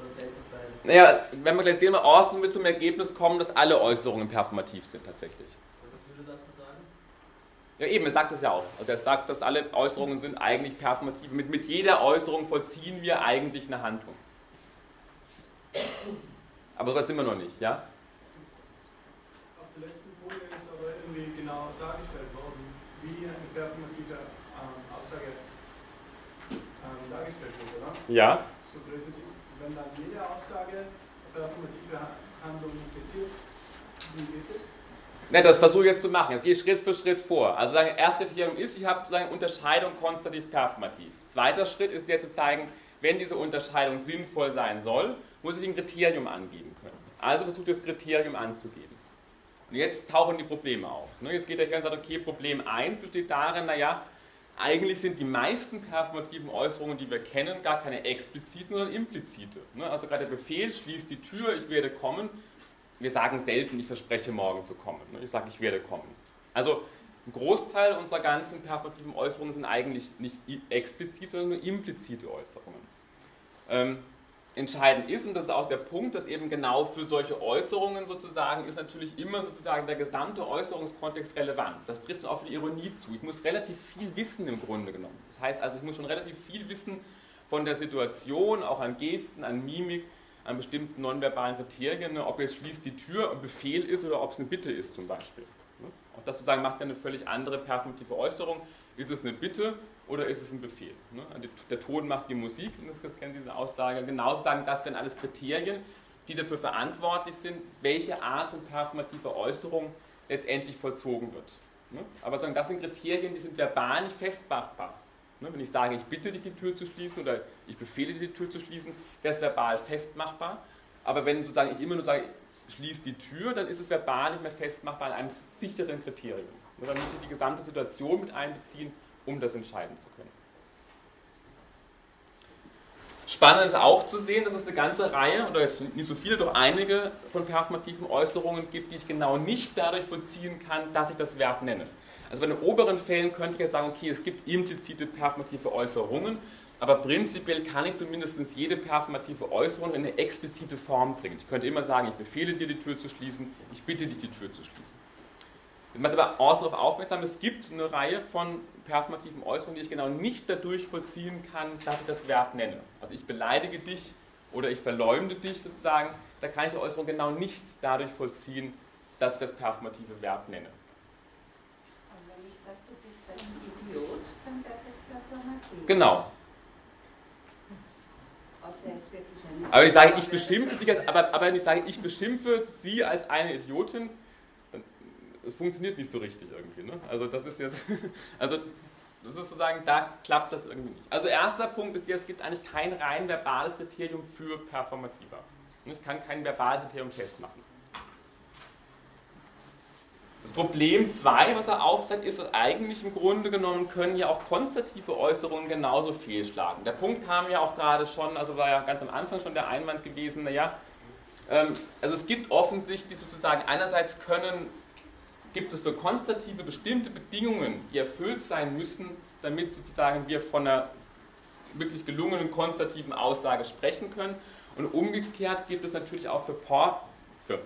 Oder fällt auf beides?
Naja, wenn wir gleich sehen, Austin wird zum Ergebnis kommen, dass alle Äußerungen performativ sind tatsächlich.
Was würde dazu sagen?
Ja, eben, er sagt es ja auch. Also er sagt, dass alle Äußerungen sind eigentlich performativ. Mit, mit jeder Äußerung vollziehen wir eigentlich eine Handlung. Aber so sind wir noch nicht, ja?
Auf der letzten Folie ist aber irgendwie genau dargestellt wie eine performative ähm, Aussage ähm, dargestellt wird, oder?
Ja.
So wenn dann performative Handlung geht es?
Ne, das versuche ich jetzt zu machen. Jetzt gehe ich Schritt für Schritt vor. Also sagen, erstes Kriterium ist, ich habe eine Unterscheidung konstativ-performativ. Zweiter Schritt ist der zu zeigen, wenn diese Unterscheidung sinnvoll sein soll, muss ich ein Kriterium angeben können. Also versuche ich das Kriterium anzugeben. Und jetzt tauchen die Probleme auf. Ne? Jetzt geht er her und sagt, okay, Problem 1 besteht darin, naja, eigentlich sind die meisten performativen Äußerungen, die wir kennen, gar keine expliziten, sondern implizite. Ne? Also gerade der Befehl, schließt die Tür, ich werde kommen. Wir sagen selten, ich verspreche morgen zu kommen. Ne? Ich sage, ich werde kommen. Also ein Großteil unserer ganzen performativen Äußerungen sind eigentlich nicht explizit, sondern nur implizite Äußerungen. Entscheidend ist, und das ist auch der Punkt, dass eben genau für solche Äußerungen sozusagen ist natürlich immer sozusagen der gesamte Äußerungskontext relevant. Das trifft auch für die Ironie zu. Ich muss relativ viel wissen im Grunde genommen. Das heißt also, ich muss schon relativ viel wissen von der Situation, auch an Gesten, an Mimik, an bestimmten nonverbalen Kriterien, ne, ob jetzt schließt die Tür ein Befehl ist oder ob es eine Bitte ist zum Beispiel. Ne. Auch das sozusagen macht ja eine völlig andere performative Äußerung. Ist es eine Bitte oder ist es ein Befehl? Ne? Der Ton macht die Musik, das kennen Sie diese Aussage. Genauso sagen, das wären alles Kriterien, die dafür verantwortlich sind, welche Art von performativer Äußerung letztendlich vollzogen wird. Ne? Aber sagen, das sind Kriterien, die sind verbal nicht festmachbar. Ne? Wenn ich sage, ich bitte dich, die Tür zu schließen oder ich befehle dir, die Tür zu schließen, wäre es verbal festmachbar. Aber wenn sozusagen ich immer nur sage, schließ die Tür, dann ist es verbal nicht mehr festmachbar an einem sicheren Kriterium. Dann muss ich die gesamte Situation mit einbeziehen um das entscheiden zu können. Spannend ist auch zu sehen, dass es eine ganze Reihe, oder nicht so viele, doch einige von performativen Äußerungen gibt, die ich genau nicht dadurch vollziehen kann, dass ich das Verb nenne. Also bei den oberen Fällen könnte ich ja sagen, okay, es gibt implizite performative Äußerungen, aber prinzipiell kann ich zumindest jede performative Äußerung in eine explizite Form bringen. Ich könnte immer sagen, ich befehle dir die Tür zu schließen, ich bitte dich die Tür zu schließen. Das macht aber außen darauf aufmerksam, es gibt eine Reihe von performativen Äußerungen, die ich genau nicht dadurch vollziehen kann, dass ich das Verb nenne. Also ich beleidige dich oder ich verleumde dich sozusagen, da kann ich die Äußerung genau nicht dadurch vollziehen, dass ich das performative Verb nenne.
Und wenn ich sage, du bist ein Idiot, dann wäre das performativ.
Genau. Aber ich sage, ich beschimpfe dich als, aber, aber ich sage, ich beschimpfe sie als eine Idiotin, es funktioniert nicht so richtig irgendwie. Ne? Also das ist jetzt, [laughs] also das ist sozusagen, da klappt das irgendwie nicht. Also erster Punkt ist, es gibt eigentlich kein rein verbales Kriterium für performativer. Ich kann kein verbales Kriterium festmachen. Das Problem 2, was er aufzeigt, ist, dass eigentlich im Grunde genommen können ja auch konstative Äußerungen genauso fehlschlagen. Der Punkt kam ja auch gerade schon, also war ja ganz am Anfang schon der Einwand gewesen, naja, ähm, also es gibt offensichtlich sozusagen, einerseits können gibt es für Konstative bestimmte Bedingungen, die erfüllt sein müssen, damit sozusagen wir von einer wirklich gelungenen konstativen Aussage sprechen können. Und umgekehrt gibt es natürlich auch für, por, für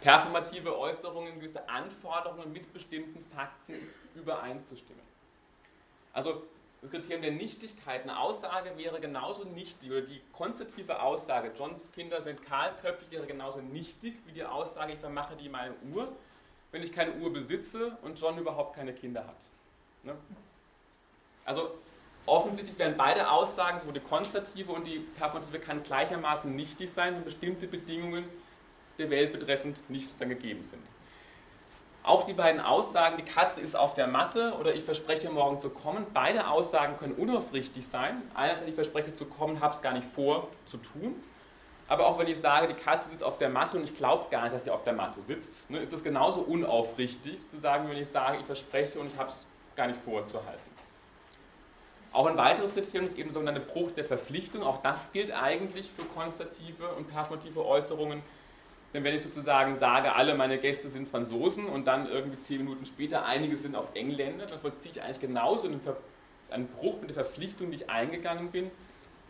performative Äußerungen gewisse Anforderungen, mit bestimmten Fakten übereinzustimmen. Also das Kriterium der Nichtigkeit, eine Aussage wäre genauso nichtig, oder die konstative Aussage, Johns Kinder sind kahlköpfig, wäre genauso nichtig wie die Aussage, ich vermache die meine Uhr, wenn ich keine Uhr besitze und John überhaupt keine Kinder hat. Ne? Also offensichtlich werden beide Aussagen, sowohl die konstative und die performative, kann gleichermaßen nichtig sein, wenn bestimmte Bedingungen der Welt betreffend nicht dann gegeben sind. Auch die beiden Aussagen, die Katze ist auf der Matte oder ich verspreche morgen zu kommen, beide Aussagen können unaufrichtig sein. Einerseits, ich verspreche zu kommen, habe es gar nicht vor zu tun. Aber auch wenn ich sage, die Katze sitzt auf der Matte und ich glaube gar nicht, dass sie auf der Matte sitzt, ne, ist es genauso unaufrichtig zu sagen, wenn ich sage, ich verspreche und ich habe es gar nicht vorzuhalten. Auch ein weiteres Kriterium ist eben sogenannte Bruch der Verpflichtung. Auch das gilt eigentlich für konstative und performative Äußerungen. Denn wenn ich sozusagen sage, alle meine Gäste sind Franzosen und dann irgendwie zehn Minuten später einige sind auch Engländer, dann vollziehe ich eigentlich genauso einen, einen Bruch mit der Verpflichtung, die ich eingegangen bin,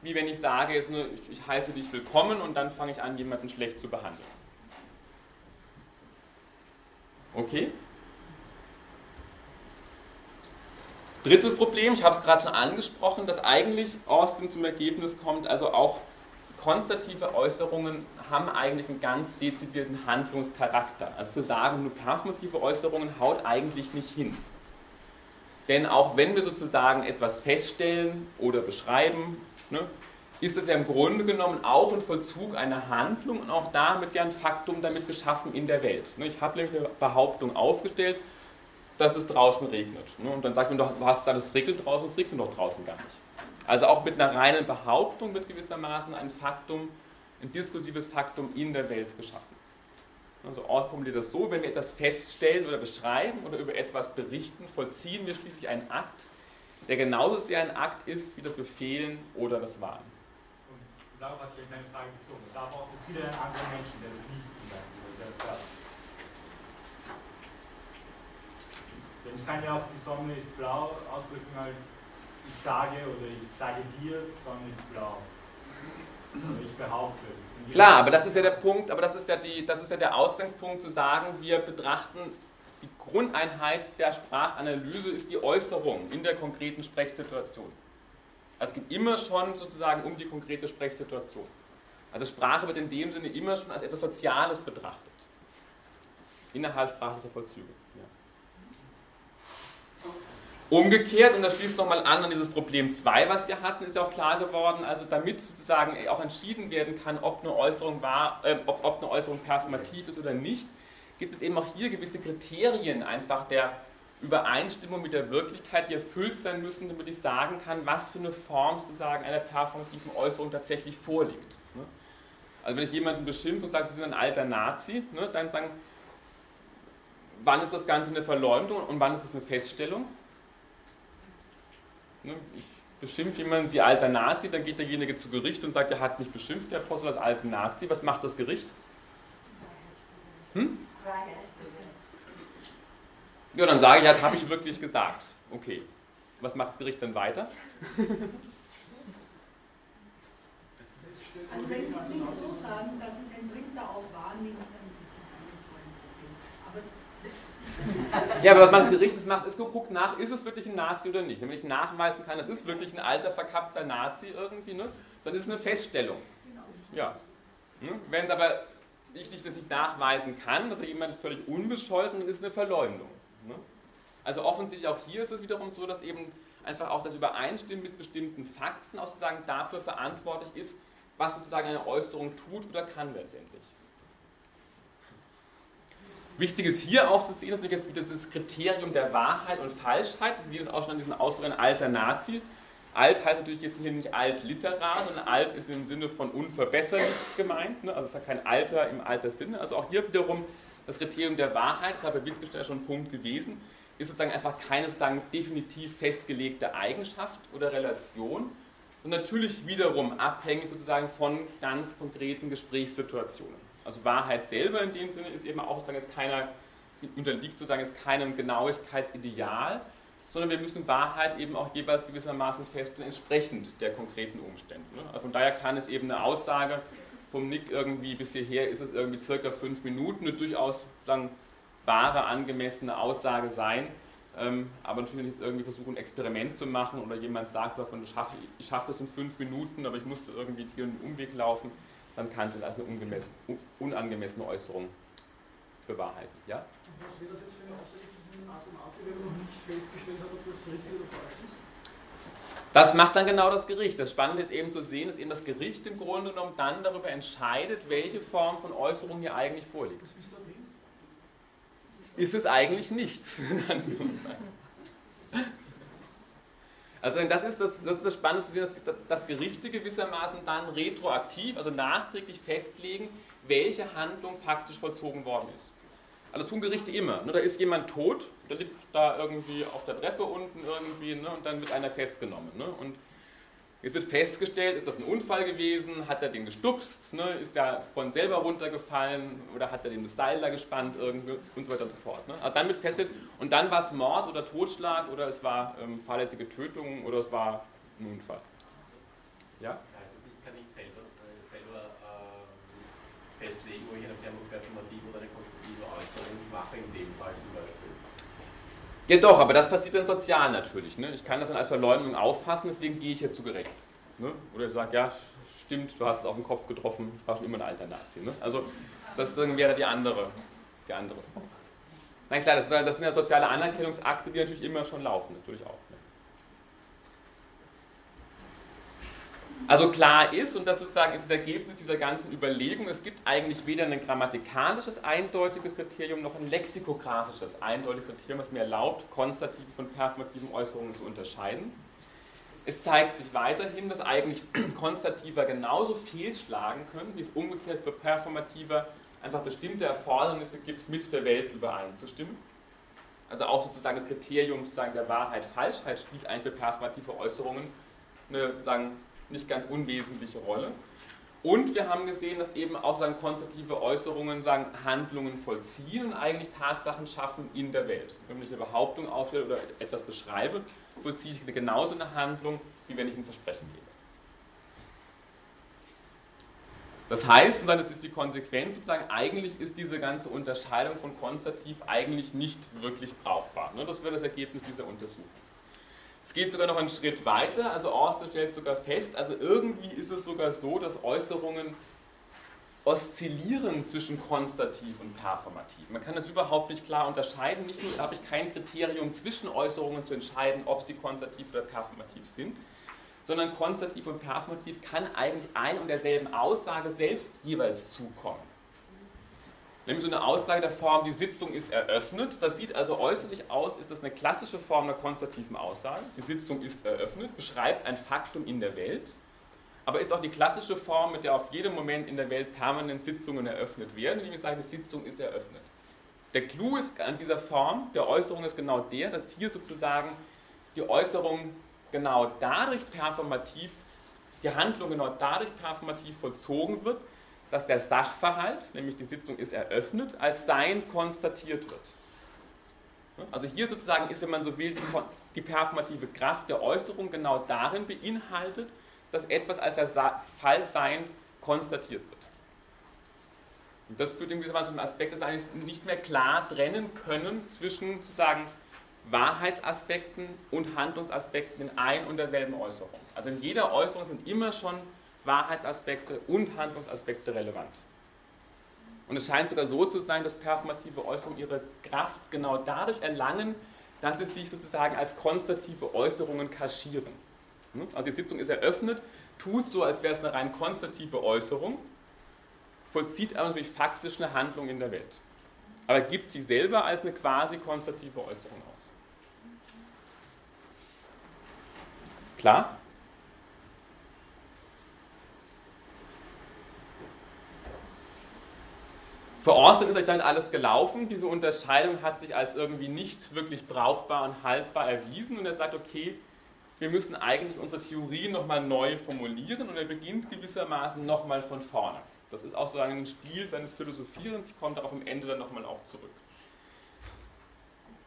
wie wenn ich sage, jetzt nur, ich heiße dich willkommen und dann fange ich an, jemanden schlecht zu behandeln. Okay? Drittes Problem, ich habe es gerade schon angesprochen, dass eigentlich Austin zum Ergebnis kommt, also auch konstative Äußerungen haben eigentlich einen ganz dezidierten Handlungscharakter. Also zu sagen, nur performative Äußerungen haut eigentlich nicht hin. Denn auch wenn wir sozusagen etwas feststellen oder beschreiben, ne, ist es ja im Grunde genommen auch ein Vollzug einer Handlung und auch damit ja ein Faktum damit geschaffen in der Welt. Ne, ich habe nämlich eine Behauptung aufgestellt, dass es draußen regnet. Ne, und dann sagt man doch, was dann, es regnet draußen, es regnet doch draußen gar nicht. Also auch mit einer reinen Behauptung wird gewissermaßen ein Faktum, ein diskursives Faktum in der Welt geschaffen. Also Ort formuliert das so, wenn wir etwas feststellen oder beschreiben oder über etwas berichten, vollziehen wir schließlich einen Akt, der genauso sehr ein Akt ist wie das Befehlen oder das Warnen.
Und darauf hat sich meine Frage bezogen. Da braucht es wieder einen anderen Menschen, der das liest zum Beispiel, der das hört. Denn ich kann ja auch die Sonne ist blau ausdrücken als ich sage oder ich sage dir, die Sonne ist blau. Ich behaupte
es. Klar, aber das ist ja der Punkt, aber das ist ja, die, das ist ja der Ausgangspunkt zu sagen, wir betrachten die Grundeinheit der Sprachanalyse ist die Äußerung in der konkreten Sprechsituation. Also es geht immer schon sozusagen um die konkrete Sprechsituation. Also Sprache wird in dem Sinne immer schon als etwas Soziales betrachtet. Innerhalb sprachlicher Vollzüge. Umgekehrt, und das schließt nochmal an an dieses Problem 2, was wir hatten, ist ja auch klar geworden, also damit sozusagen auch entschieden werden kann, ob eine Äußerung, war, äh, ob, ob eine Äußerung performativ ist oder nicht, gibt es eben auch hier gewisse Kriterien einfach der Übereinstimmung mit der Wirklichkeit, die erfüllt sein müssen, damit ich sagen kann, was für eine Form sozusagen einer performativen Äußerung tatsächlich vorliegt. Ne? Also wenn ich jemanden beschimpfe und sage, Sie sind ein alter Nazi, ne, dann sagen, wann ist das Ganze eine Verleumdung und wann ist es eine Feststellung? Ne, ich beschimpfe jemanden, Sie alter Nazi, dann geht derjenige zu Gericht und sagt, er hat mich beschimpft, der Apostel als alten Nazi. Was macht das Gericht? Hm? Ja, dann sage ich, das habe ich wirklich gesagt. Okay. Was macht das Gericht dann weiter?
Also wenn Sie es nicht so sagen, dass es ein Dritter auch wahrnimmt, dann ist es ein Problem.
Ja, aber was das Gericht macht, ist guckt nach, ist es wirklich ein Nazi oder nicht. Wenn ich nachweisen kann, es ist wirklich ein alter, verkappter Nazi irgendwie, ne, dann ist es eine Feststellung. Ja. Ne? Wenn es aber nicht, das nicht nachweisen kann, dass er jemand völlig unbescholten, ist eine Verleumdung. Ne? Also offensichtlich auch hier ist es wiederum so, dass eben einfach auch das Übereinstimmen mit bestimmten Fakten auch sozusagen dafür verantwortlich ist, was sozusagen eine Äußerung tut oder kann letztendlich. Wichtig ist hier auch zu sehen, dass jetzt wieder das Kriterium der Wahrheit und Falschheit. Sie sehen es auch schon an diesem Ausdruck ein alter Nazi. Alt heißt natürlich jetzt hier nicht altliterar, sondern alt ist im Sinne von unverbesserlich gemeint. Ne? Also es ist ja kein Alter im alter Sinne. Also auch hier wiederum das Kriterium der Wahrheit, das war bei Wittgenstein schon ein Punkt gewesen, ist sozusagen einfach keine sozusagen definitiv festgelegte Eigenschaft oder Relation, sondern natürlich wiederum abhängig sozusagen von ganz konkreten Gesprächssituationen. Also Wahrheit selber in dem Sinne ist eben auch sozusagen ist keiner, unterliegt sozusagen ist keinem Genauigkeitsideal, sondern wir müssen Wahrheit eben auch jeweils gewissermaßen feststellen, entsprechend der konkreten Umstände. Ne? Also von daher kann es eben eine Aussage vom Nick irgendwie bis hierher ist es irgendwie circa fünf Minuten, eine durchaus dann wahre, angemessene Aussage sein. Ähm, aber natürlich ist irgendwie versuchen, ein Experiment zu machen oder jemand sagt, was man schafft, ich schaffe das in fünf Minuten, aber ich musste irgendwie einen Umweg laufen dann kann das als eine unangemessene Äußerung bewahrheiten. Ja?
Was wäre das jetzt für eine Aussage Das
macht dann genau das Gericht. Das Spannende ist eben zu sehen, dass eben das Gericht im Grunde genommen dann darüber entscheidet, welche Form von Äußerung hier eigentlich vorliegt. Ist es eigentlich nichts? [laughs] Also das ist das, das, ist das Spannende zu sehen, dass, dass Gerichte gewissermaßen dann retroaktiv, also nachträglich festlegen, welche Handlung faktisch vollzogen worden ist. Also das tun Gerichte immer. Ne? Da ist jemand tot, der liegt da irgendwie auf der Treppe unten irgendwie ne? und dann wird einer festgenommen. Ne? Und Jetzt wird festgestellt, ist das ein Unfall gewesen, hat er den gestupst, ne? ist er von selber runtergefallen oder hat er den Seil da gespannt irgendwie und so weiter und so fort. Ne? Also dann wird festgestellt, und dann war es Mord oder Totschlag oder es war ähm, fahrlässige Tötung oder es war ein Unfall. Ja?
Heißt es, ich kann nicht selber, äh, selber äh, festlegen, wo ich eine performative oder eine konstruktive Äußerung mache, in dem Fall zum Beispiel.
Ja doch, aber das passiert dann sozial natürlich. Ne? Ich kann das dann als Verleumdung auffassen, deswegen gehe ich ja zu Gerecht. Ne? Oder ich sage, ja, stimmt, du hast es auf den Kopf getroffen, ich war schon immer ein alter Nazi. Ne? Also das wäre die andere, die andere. Nein, klar, das, das sind ja soziale Anerkennungsakte, die natürlich immer schon laufen, natürlich auch. Also klar ist, und das sozusagen ist das Ergebnis dieser ganzen Überlegung, es gibt eigentlich weder ein grammatikalisches eindeutiges Kriterium noch ein lexikografisches eindeutiges Kriterium, was mir erlaubt, konstative von performativen Äußerungen zu unterscheiden. Es zeigt sich weiterhin, dass eigentlich [clears throat] Konstativer genauso fehlschlagen können, wie es umgekehrt für Performativer einfach bestimmte Erfordernisse gibt, mit der Welt übereinzustimmen. Also auch sozusagen das Kriterium sozusagen der Wahrheit, Falschheit spielt ein für performative Äußerungen eine sagen, nicht ganz unwesentliche Rolle. Und wir haben gesehen, dass eben auch sagen, konstative Äußerungen sagen, Handlungen vollziehen und eigentlich Tatsachen schaffen in der Welt. Wenn ich eine Behauptung aufstelle oder etwas beschreibe, vollziehe ich genauso eine Handlung, wie wenn ich ein Versprechen gebe. Das heißt, und dann ist die Konsequenz sozusagen, eigentlich ist diese ganze Unterscheidung von konstativ eigentlich nicht wirklich brauchbar. Ne? Das wäre das Ergebnis dieser Untersuchung. Es geht sogar noch einen Schritt weiter, also Oster stellt sogar fest, also irgendwie ist es sogar so, dass Äußerungen oszillieren zwischen konstativ und performativ. Man kann das überhaupt nicht klar unterscheiden. Nicht nur habe ich kein Kriterium zwischen Äußerungen zu entscheiden, ob sie konstativ oder performativ sind, sondern konstativ und performativ kann eigentlich ein und derselben Aussage selbst jeweils zukommen. Nämlich so eine Aussage der Form, die Sitzung ist eröffnet. Das sieht also äußerlich aus, ist das eine klassische Form der konstativen Aussage. Die Sitzung ist eröffnet, beschreibt ein Faktum in der Welt, aber ist auch die klassische Form, mit der auf jedem Moment in der Welt permanent Sitzungen eröffnet werden, indem ich sage, die Sitzung ist eröffnet. Der Clou ist an dieser Form der Äußerung ist genau der, dass hier sozusagen die Äußerung genau dadurch performativ, die Handlung genau dadurch performativ vollzogen wird, dass der Sachverhalt, nämlich die Sitzung ist eröffnet, als sein konstatiert wird. Also hier sozusagen ist, wenn man so will, die, die performative Kraft der Äußerung genau darin beinhaltet, dass etwas als der Fall sein konstatiert wird. Und das führt irgendwie zu einem Aspekt, dass wir eigentlich nicht mehr klar trennen können zwischen sozusagen Wahrheitsaspekten und Handlungsaspekten in ein und derselben Äußerung. Also in jeder Äußerung sind immer schon Wahrheitsaspekte und Handlungsaspekte relevant. Und es scheint sogar so zu sein, dass performative Äußerungen ihre Kraft genau dadurch erlangen, dass sie sich sozusagen als konstative Äußerungen kaschieren. Also die Sitzung ist eröffnet, tut so, als wäre es eine rein konstative Äußerung, vollzieht aber natürlich faktisch eine Handlung in der Welt. Aber gibt sie selber als eine quasi konstative Äußerung aus. Klar? Für Austin ist euch dann alles gelaufen. Diese Unterscheidung hat sich als irgendwie nicht wirklich brauchbar und haltbar erwiesen. Und er sagt, okay, wir müssen eigentlich unsere Theorie nochmal neu formulieren. Und er beginnt gewissermaßen nochmal von vorne. Das ist auch so ein Stil seines Philosophierens. Ich komme darauf am Ende dann nochmal auch zurück.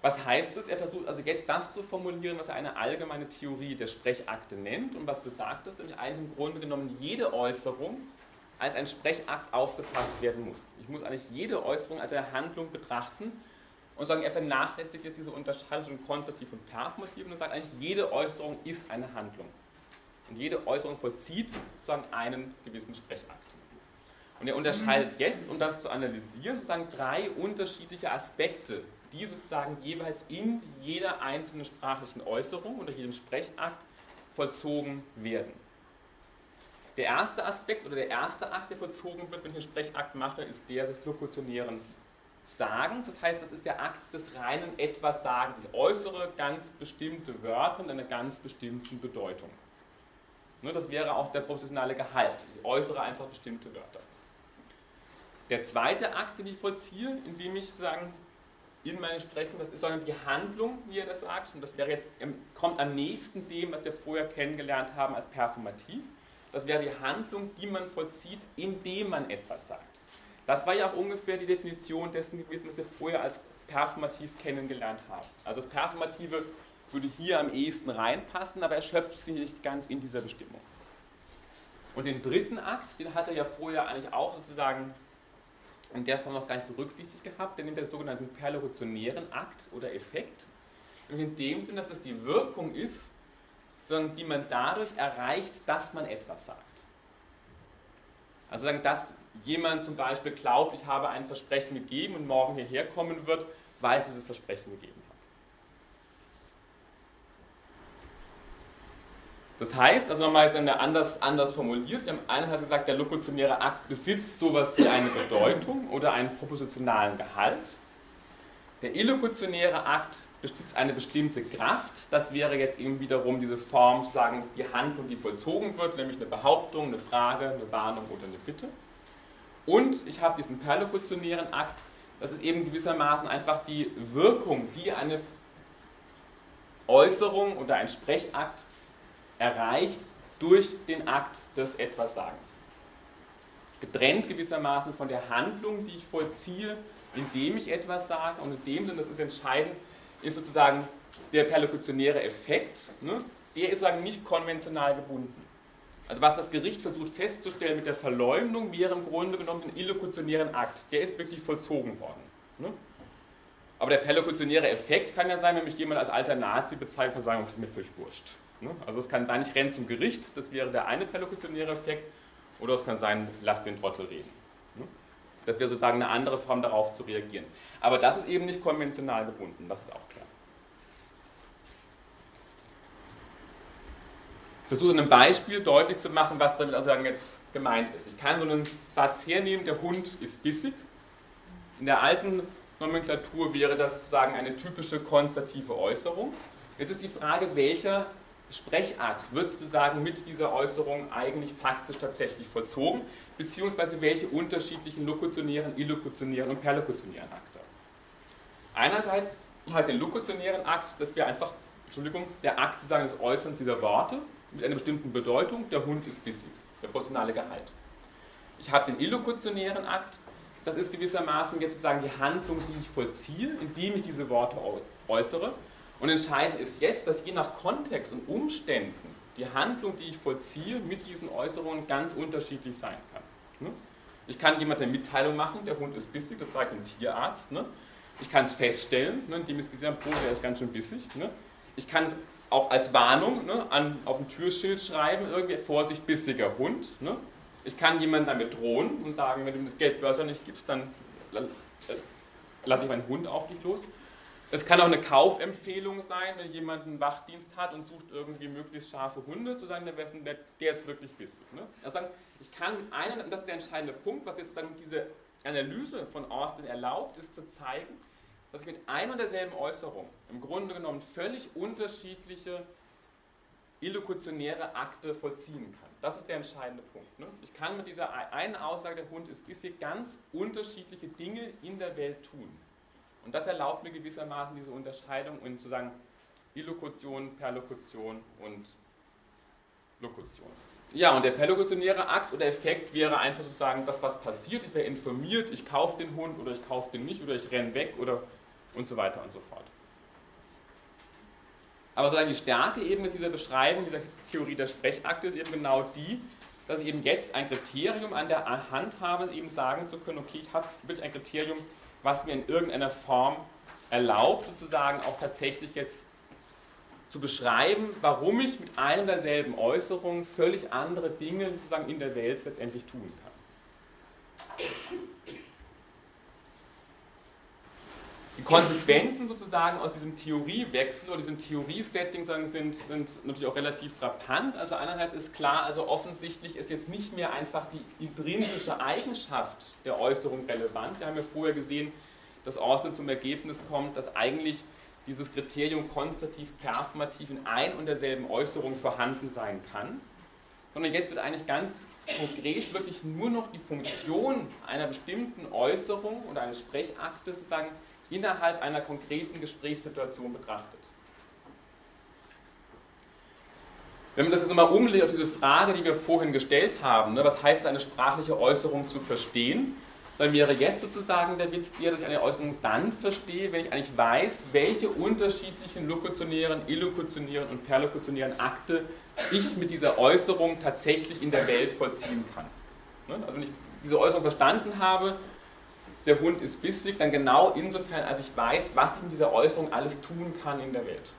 Was heißt das? Er versucht also jetzt das zu formulieren, was er eine allgemeine Theorie der Sprechakte nennt. Und was besagt das? Nämlich eigentlich im Grunde genommen jede Äußerung als ein Sprechakt aufgefasst werden muss. Ich muss eigentlich jede Äußerung als eine Handlung betrachten und sagen, er vernachlässigt jetzt diese Unterscheidung zwischen konstativ und performativ und sagt eigentlich, jede Äußerung ist eine Handlung. Und jede Äußerung vollzieht sozusagen einen gewissen Sprechakt. Und er unterscheidet jetzt, um das zu analysieren, sozusagen drei unterschiedliche Aspekte die sozusagen jeweils in jeder einzelnen sprachlichen Äußerung oder jedem Sprechakt vollzogen werden. Der erste Aspekt oder der erste Akt, der vollzogen wird, wenn ich einen Sprechakt mache, ist der des lokutionären Sagens. Das heißt, das ist der Akt des reinen Etwas-Sagens. Ich äußere ganz bestimmte Wörter mit einer ganz bestimmten Bedeutung. Ne, das wäre auch der professionelle Gehalt. Ich äußere einfach bestimmte Wörter. Der zweite Akt, den ich vollziehe, indem ich sagen, in meinen Sprechen, das ist sondern die Handlung, wie er das sagt, und das wäre jetzt, kommt am nächsten dem, was wir vorher kennengelernt haben als performativ. Das wäre die Handlung, die man vollzieht, indem man etwas sagt. Das war ja auch ungefähr die Definition dessen gewesen, was wir vorher als performativ kennengelernt haben. Also das Performative würde hier am ehesten reinpassen, aber er schöpft sich nicht ganz in dieser Bestimmung. Und den dritten Akt, den hat er ja vorher eigentlich auch sozusagen in der Form noch gar nicht berücksichtigt gehabt, der nimmt den sogenannten perlokutionären Akt oder Effekt. In dem Sinn, dass das die Wirkung ist, sondern die man dadurch erreicht, dass man etwas sagt. Also sagen, dass jemand zum Beispiel glaubt, ich habe ein Versprechen gegeben und morgen hierher kommen wird, weil ich dieses Versprechen gegeben habe. Das heißt, also nochmal ist eine anders, anders formuliert. Wir haben einerseits gesagt, der lokutionäre Akt besitzt sowas wie eine Bedeutung oder einen propositionalen Gehalt. Der illokutionäre Akt besitzt eine bestimmte Kraft. Das wäre jetzt eben wiederum diese Form, sozusagen die Handlung, die vollzogen wird, nämlich eine Behauptung, eine Frage, eine Warnung oder eine Bitte. Und ich habe diesen perlokutionären Akt, das ist eben gewissermaßen einfach die Wirkung, die eine Äußerung oder ein Sprechakt erreicht durch den Akt des Etwassagens. Getrennt gewissermaßen von der Handlung, die ich vollziehe, indem ich etwas sage. Und in dem Sinne, das ist entscheidend, ist sozusagen der perlokutionäre Effekt. Ne? Der ist sozusagen nicht konventional gebunden. Also was das Gericht versucht festzustellen mit der Verleumdung, wäre im Grunde genommen ein illokutionären Akt. Der ist wirklich vollzogen worden. Ne? Aber der perlokutionäre Effekt kann ja sein, wenn mich jemand als alter Nazi bezeichnet, kann sagen, das ist mir völlig wurscht. Ne? Also es kann sein, ich renne zum Gericht, das wäre der eine perlokutionäre Effekt, oder es kann sein, lass den Trottel reden. Ne? Das wäre sozusagen eine andere Form darauf zu reagieren. Aber das ist eben nicht konventional gebunden, das ist auch klar. Ich versuche in einem Beispiel deutlich zu machen, was damit also jetzt gemeint ist. Ich kann so einen Satz hernehmen, der Hund ist bissig. In der alten Nomenklatur wäre das sozusagen eine typische konstative Äußerung. Jetzt ist die Frage, welcher Sprechakt wird sozusagen mit dieser Äußerung eigentlich faktisch tatsächlich vollzogen, beziehungsweise welche unterschiedlichen lokutionären, illokutionären und perlokutionären Akte. Einerseits halt den lokutionären Akt, das wäre einfach, Entschuldigung, der Akt sozusagen des Äußerns dieser Worte mit einer bestimmten Bedeutung, der Hund ist bissig, der proportionale Gehalt. Ich habe den illokutionären Akt, das ist gewissermaßen jetzt sozusagen die Handlung, die ich vollziehe, indem ich diese Worte äußere. Und entscheidend ist jetzt, dass je nach Kontext und Umständen die Handlung, die ich vollziehe, mit diesen Äußerungen ganz unterschiedlich sein kann. Ne? Ich kann jemandem eine Mitteilung machen, der Hund ist bissig, das ich dem Tierarzt. Ne? Ich kann es feststellen, ne, indem ich es gesehen habe, der ist ganz schön bissig. Ich kann es auch als Warnung an, auf dem Türschild schreiben, irgendwie Vorsicht, bissiger Hund. Ich kann jemanden damit drohen und sagen, wenn du das Geldbörse nicht gibst, dann äh, lasse ich meinen Hund auf dich los. Es kann auch eine Kaufempfehlung sein, wenn jemand einen Wachdienst hat und sucht irgendwie möglichst scharfe Hunde, zu sagen, der, der ist wirklich bissig. Ne? Also ich kann und das ist der entscheidende Punkt, was jetzt dann diese Analyse von Austin erlaubt, ist zu zeigen, dass ich mit ein und derselben Äußerung im Grunde genommen völlig unterschiedliche illokutionäre Akte vollziehen kann. Das ist der entscheidende Punkt. Ne? Ich kann mit dieser einen Aussage, der Hund ist bissig, ganz unterschiedliche Dinge in der Welt tun. Und das erlaubt mir gewissermaßen diese Unterscheidung in zu sagen Illokution, Perlokution und Lokution. Ja, und der perlokutionäre Akt oder Effekt wäre einfach sozusagen das, was passiert. Ich wäre informiert, ich kaufe den Hund oder ich kaufe den nicht oder ich renne weg oder und so weiter und so fort. Aber sozusagen die Stärke eben ist dieser Beschreibung, dieser Theorie der Sprechakte ist eben genau die, dass ich eben jetzt ein Kriterium an der Hand habe, eben sagen zu können, okay, ich habe wirklich ein Kriterium, was mir in irgendeiner Form erlaubt, sozusagen auch tatsächlich jetzt zu beschreiben, warum ich mit einer derselben Äußerung völlig andere Dinge sozusagen in der Welt letztendlich tun kann. Die Konsequenzen sozusagen aus diesem Theoriewechsel oder diesem Theoriesetting sind, sind natürlich auch relativ frappant. Also einerseits ist klar, also offensichtlich ist jetzt nicht mehr einfach die intrinsische Eigenschaft der Äußerung relevant. Wir haben ja vorher gesehen, dass Austin zum Ergebnis kommt, dass eigentlich dieses Kriterium konstativ performativ in ein und derselben Äußerung vorhanden sein kann, sondern jetzt wird eigentlich ganz konkret wirklich nur noch die Funktion einer bestimmten Äußerung oder eines Sprechaktes sozusagen innerhalb einer konkreten Gesprächssituation betrachtet. Wenn man das jetzt nochmal umlegt auf diese Frage, die wir vorhin gestellt haben, ne, was heißt eine sprachliche Äußerung zu verstehen, dann wäre jetzt sozusagen der Witz der, dass ich eine Äußerung dann verstehe, wenn ich eigentlich weiß, welche unterschiedlichen lokutionären, illokutionären und perlokutionären Akte ich mit dieser Äußerung tatsächlich in der Welt vollziehen kann. Ne, also wenn ich diese Äußerung verstanden habe, der Hund ist bissig, dann genau insofern, als ich weiß, was ich mit dieser Äußerung alles tun kann in der Welt.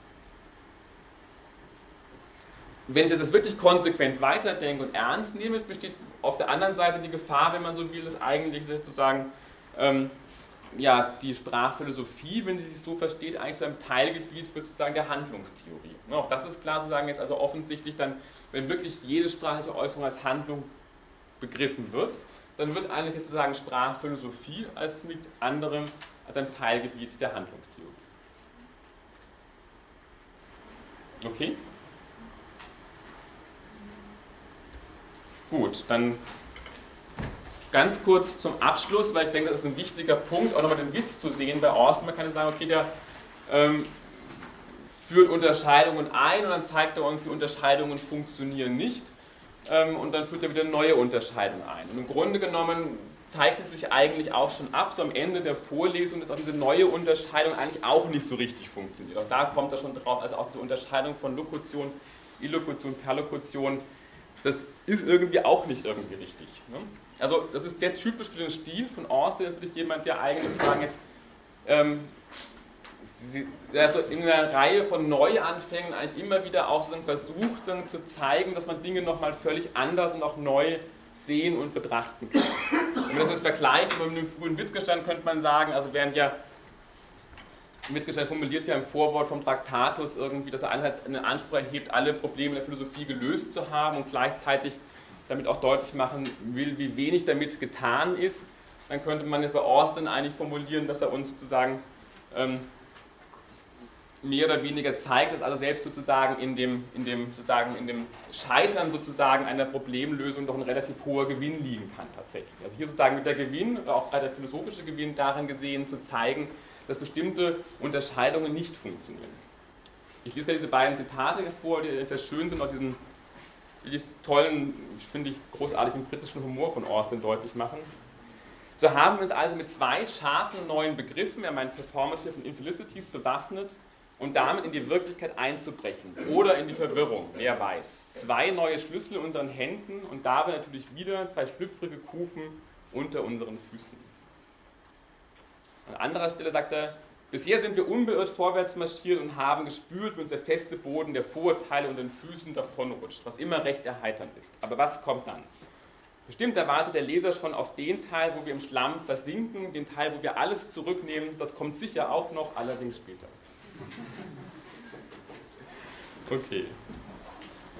Wenn ich das wirklich konsequent weiterdenke und ernst nehme, besteht auf der anderen Seite die Gefahr, wenn man so will, dass eigentlich sozusagen ähm, ja, die Sprachphilosophie, wenn sie sich so versteht, eigentlich so ein Teilgebiet wird sozusagen der Handlungstheorie. Und auch das ist klar sozusagen jetzt also offensichtlich dann, wenn wirklich jede sprachliche Äußerung als Handlung begriffen wird, dann wird eigentlich sozusagen Sprachphilosophie als nichts anderem als ein Teilgebiet der Handlungstheorie. Okay? Gut, dann ganz kurz zum Abschluss, weil ich denke, das ist ein wichtiger Punkt, auch nochmal den Witz zu sehen bei Austin. Man kann ja sagen, okay, der ähm, führt Unterscheidungen ein und dann zeigt er uns, die Unterscheidungen funktionieren nicht ähm, und dann führt er wieder neue Unterscheidungen ein. Und im Grunde genommen zeichnet sich eigentlich auch schon ab, so am Ende der Vorlesung, dass auch diese neue Unterscheidung eigentlich auch nicht so richtig funktioniert. Auch da kommt er schon drauf, also auch diese Unterscheidung von Lokution, Illokution, Perlokution, das ist irgendwie auch nicht irgendwie richtig. Ne? Also das ist sehr typisch für den Stil von Austin, das ist jemand, der eigentlich sagen jetzt ähm, also in einer Reihe von Neuanfängen eigentlich immer wieder auch so versucht zu zeigen, dass man Dinge nochmal völlig anders und auch neu sehen und betrachten kann. Wenn man das jetzt vergleicht mit dem frühen Wittgenstein, könnte man sagen, also während ja Wittgenstein formuliert ja im Vorwort vom Traktatus irgendwie, dass er einerseits einen Anspruch erhebt, alle Probleme der Philosophie gelöst zu haben und gleichzeitig damit auch deutlich machen will, wie wenig damit getan ist, dann könnte man jetzt bei Austin eigentlich formulieren, dass er uns sozusagen ähm, mehr oder weniger zeigt, dass also selbst sozusagen in dem, in dem, sozusagen in dem Scheitern sozusagen einer Problemlösung doch ein relativ hoher Gewinn liegen kann tatsächlich. Also hier sozusagen mit der Gewinn, auch gerade der philosophische Gewinn darin gesehen, zu zeigen, dass bestimmte Unterscheidungen nicht funktionieren. Ich lese gerade diese beiden Zitate vor, die sehr schön sind, auch diesen tollen, finde ich, großartigen britischen Humor von Austin deutlich machen. So haben wir uns also mit zwei scharfen neuen Begriffen, er meint Performative und Infelicities, bewaffnet und damit in die Wirklichkeit einzubrechen oder in die Verwirrung, wer weiß. Zwei neue Schlüssel in unseren Händen und dabei natürlich wieder zwei schlüpfrige Kufen unter unseren Füßen. An anderer Stelle sagt er, bisher sind wir unbeirrt vorwärts marschiert und haben gespürt, wie uns der feste Boden der Vorurteile und den Füßen davonrutscht, was immer recht erheiternd ist. Aber was kommt dann? Bestimmt erwartet der Leser schon auf den Teil, wo wir im Schlamm versinken, den Teil, wo wir alles zurücknehmen. Das kommt sicher auch noch, allerdings später. Okay.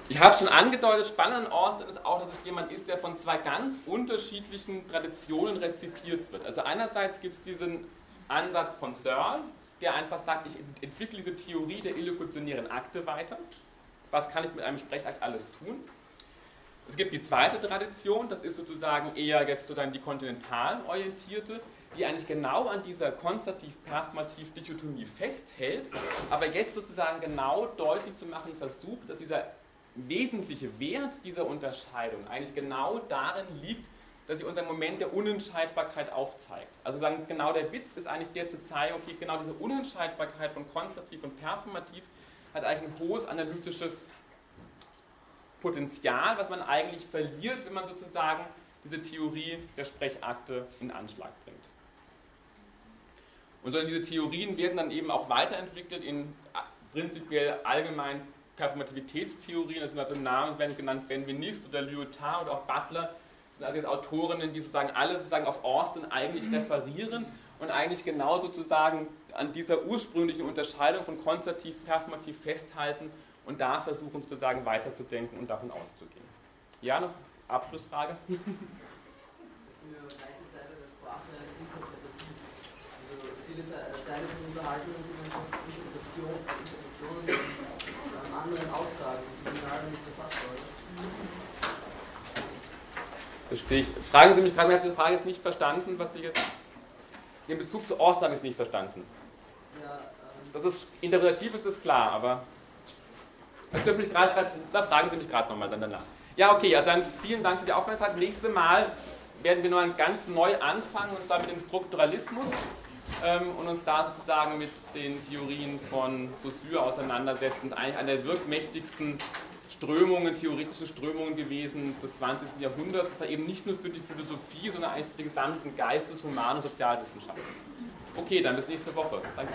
Ich habe schon angedeutet, spannend an Austin ist auch, dass es jemand ist, der von zwei ganz unterschiedlichen Traditionen rezipiert wird. Also einerseits gibt es diesen Ansatz von Searle, der einfach sagt, ich entwickle diese Theorie der illokutionären Akte weiter. Was kann ich mit einem Sprechakt alles tun? Es gibt die zweite Tradition, das ist sozusagen eher jetzt sozusagen die kontinental orientierte, die eigentlich genau an dieser konstativ-performativ-Dichotomie festhält, aber jetzt sozusagen genau deutlich zu machen versucht, dass dieser wesentliche Wert dieser Unterscheidung eigentlich genau darin liegt, dass sie uns einen Moment der Unentscheidbarkeit aufzeigt. Also sagen, genau der Witz ist eigentlich der zu zeigen, okay, genau diese Unentscheidbarkeit von konstativ und performativ hat eigentlich ein hohes analytisches Potenzial, was man eigentlich verliert, wenn man sozusagen diese Theorie der Sprechakte in Anschlag bringt. Und diese Theorien werden dann eben auch weiterentwickelt in prinzipiell allgemein Performativitätstheorien, das sind also Namen, werden genannt Benveniste oder Lyotard oder auch Butler, sind also jetzt Autorinnen, die sozusagen alle sozusagen auf Austin eigentlich mhm. referieren und eigentlich genau sozusagen an dieser ursprünglichen Unterscheidung von konzertiv, performativ festhalten und da versuchen sozusagen weiterzudenken und davon auszugehen. Ja, noch Abschlussfrage? Das [laughs] ist weite Seite der Sprache interpretativ. Also viele Teile von Unterhaltungen sind einfach Interpretation, Interpretationen von anderen Aussagen, die sind leider nicht erfassbar. Verstehe ich. Fragen Sie mich gerade, ich habe die Frage jetzt nicht verstanden, was Sie jetzt. Den Bezug zu Ost habe ich nicht verstanden. Ja, ähm das ist interpretativ ist das klar, aber. Da fragen Sie mich gerade nochmal dann danach. Ja, okay, also dann vielen Dank für die Aufmerksamkeit. Nächstes Mal werden wir noch ganz neu anfangen, und zwar mit dem Strukturalismus ähm, und uns da sozusagen mit den Theorien von Saussure auseinandersetzen. Das ist eigentlich eine der wirkmächtigsten Strömungen, theoretische Strömungen gewesen des 20. Jahrhunderts. Das war eben nicht nur für die Philosophie, sondern eigentlich für die gesamten Geistes-, Human- und Sozialwissenschaften. Okay, dann bis nächste Woche. Danke.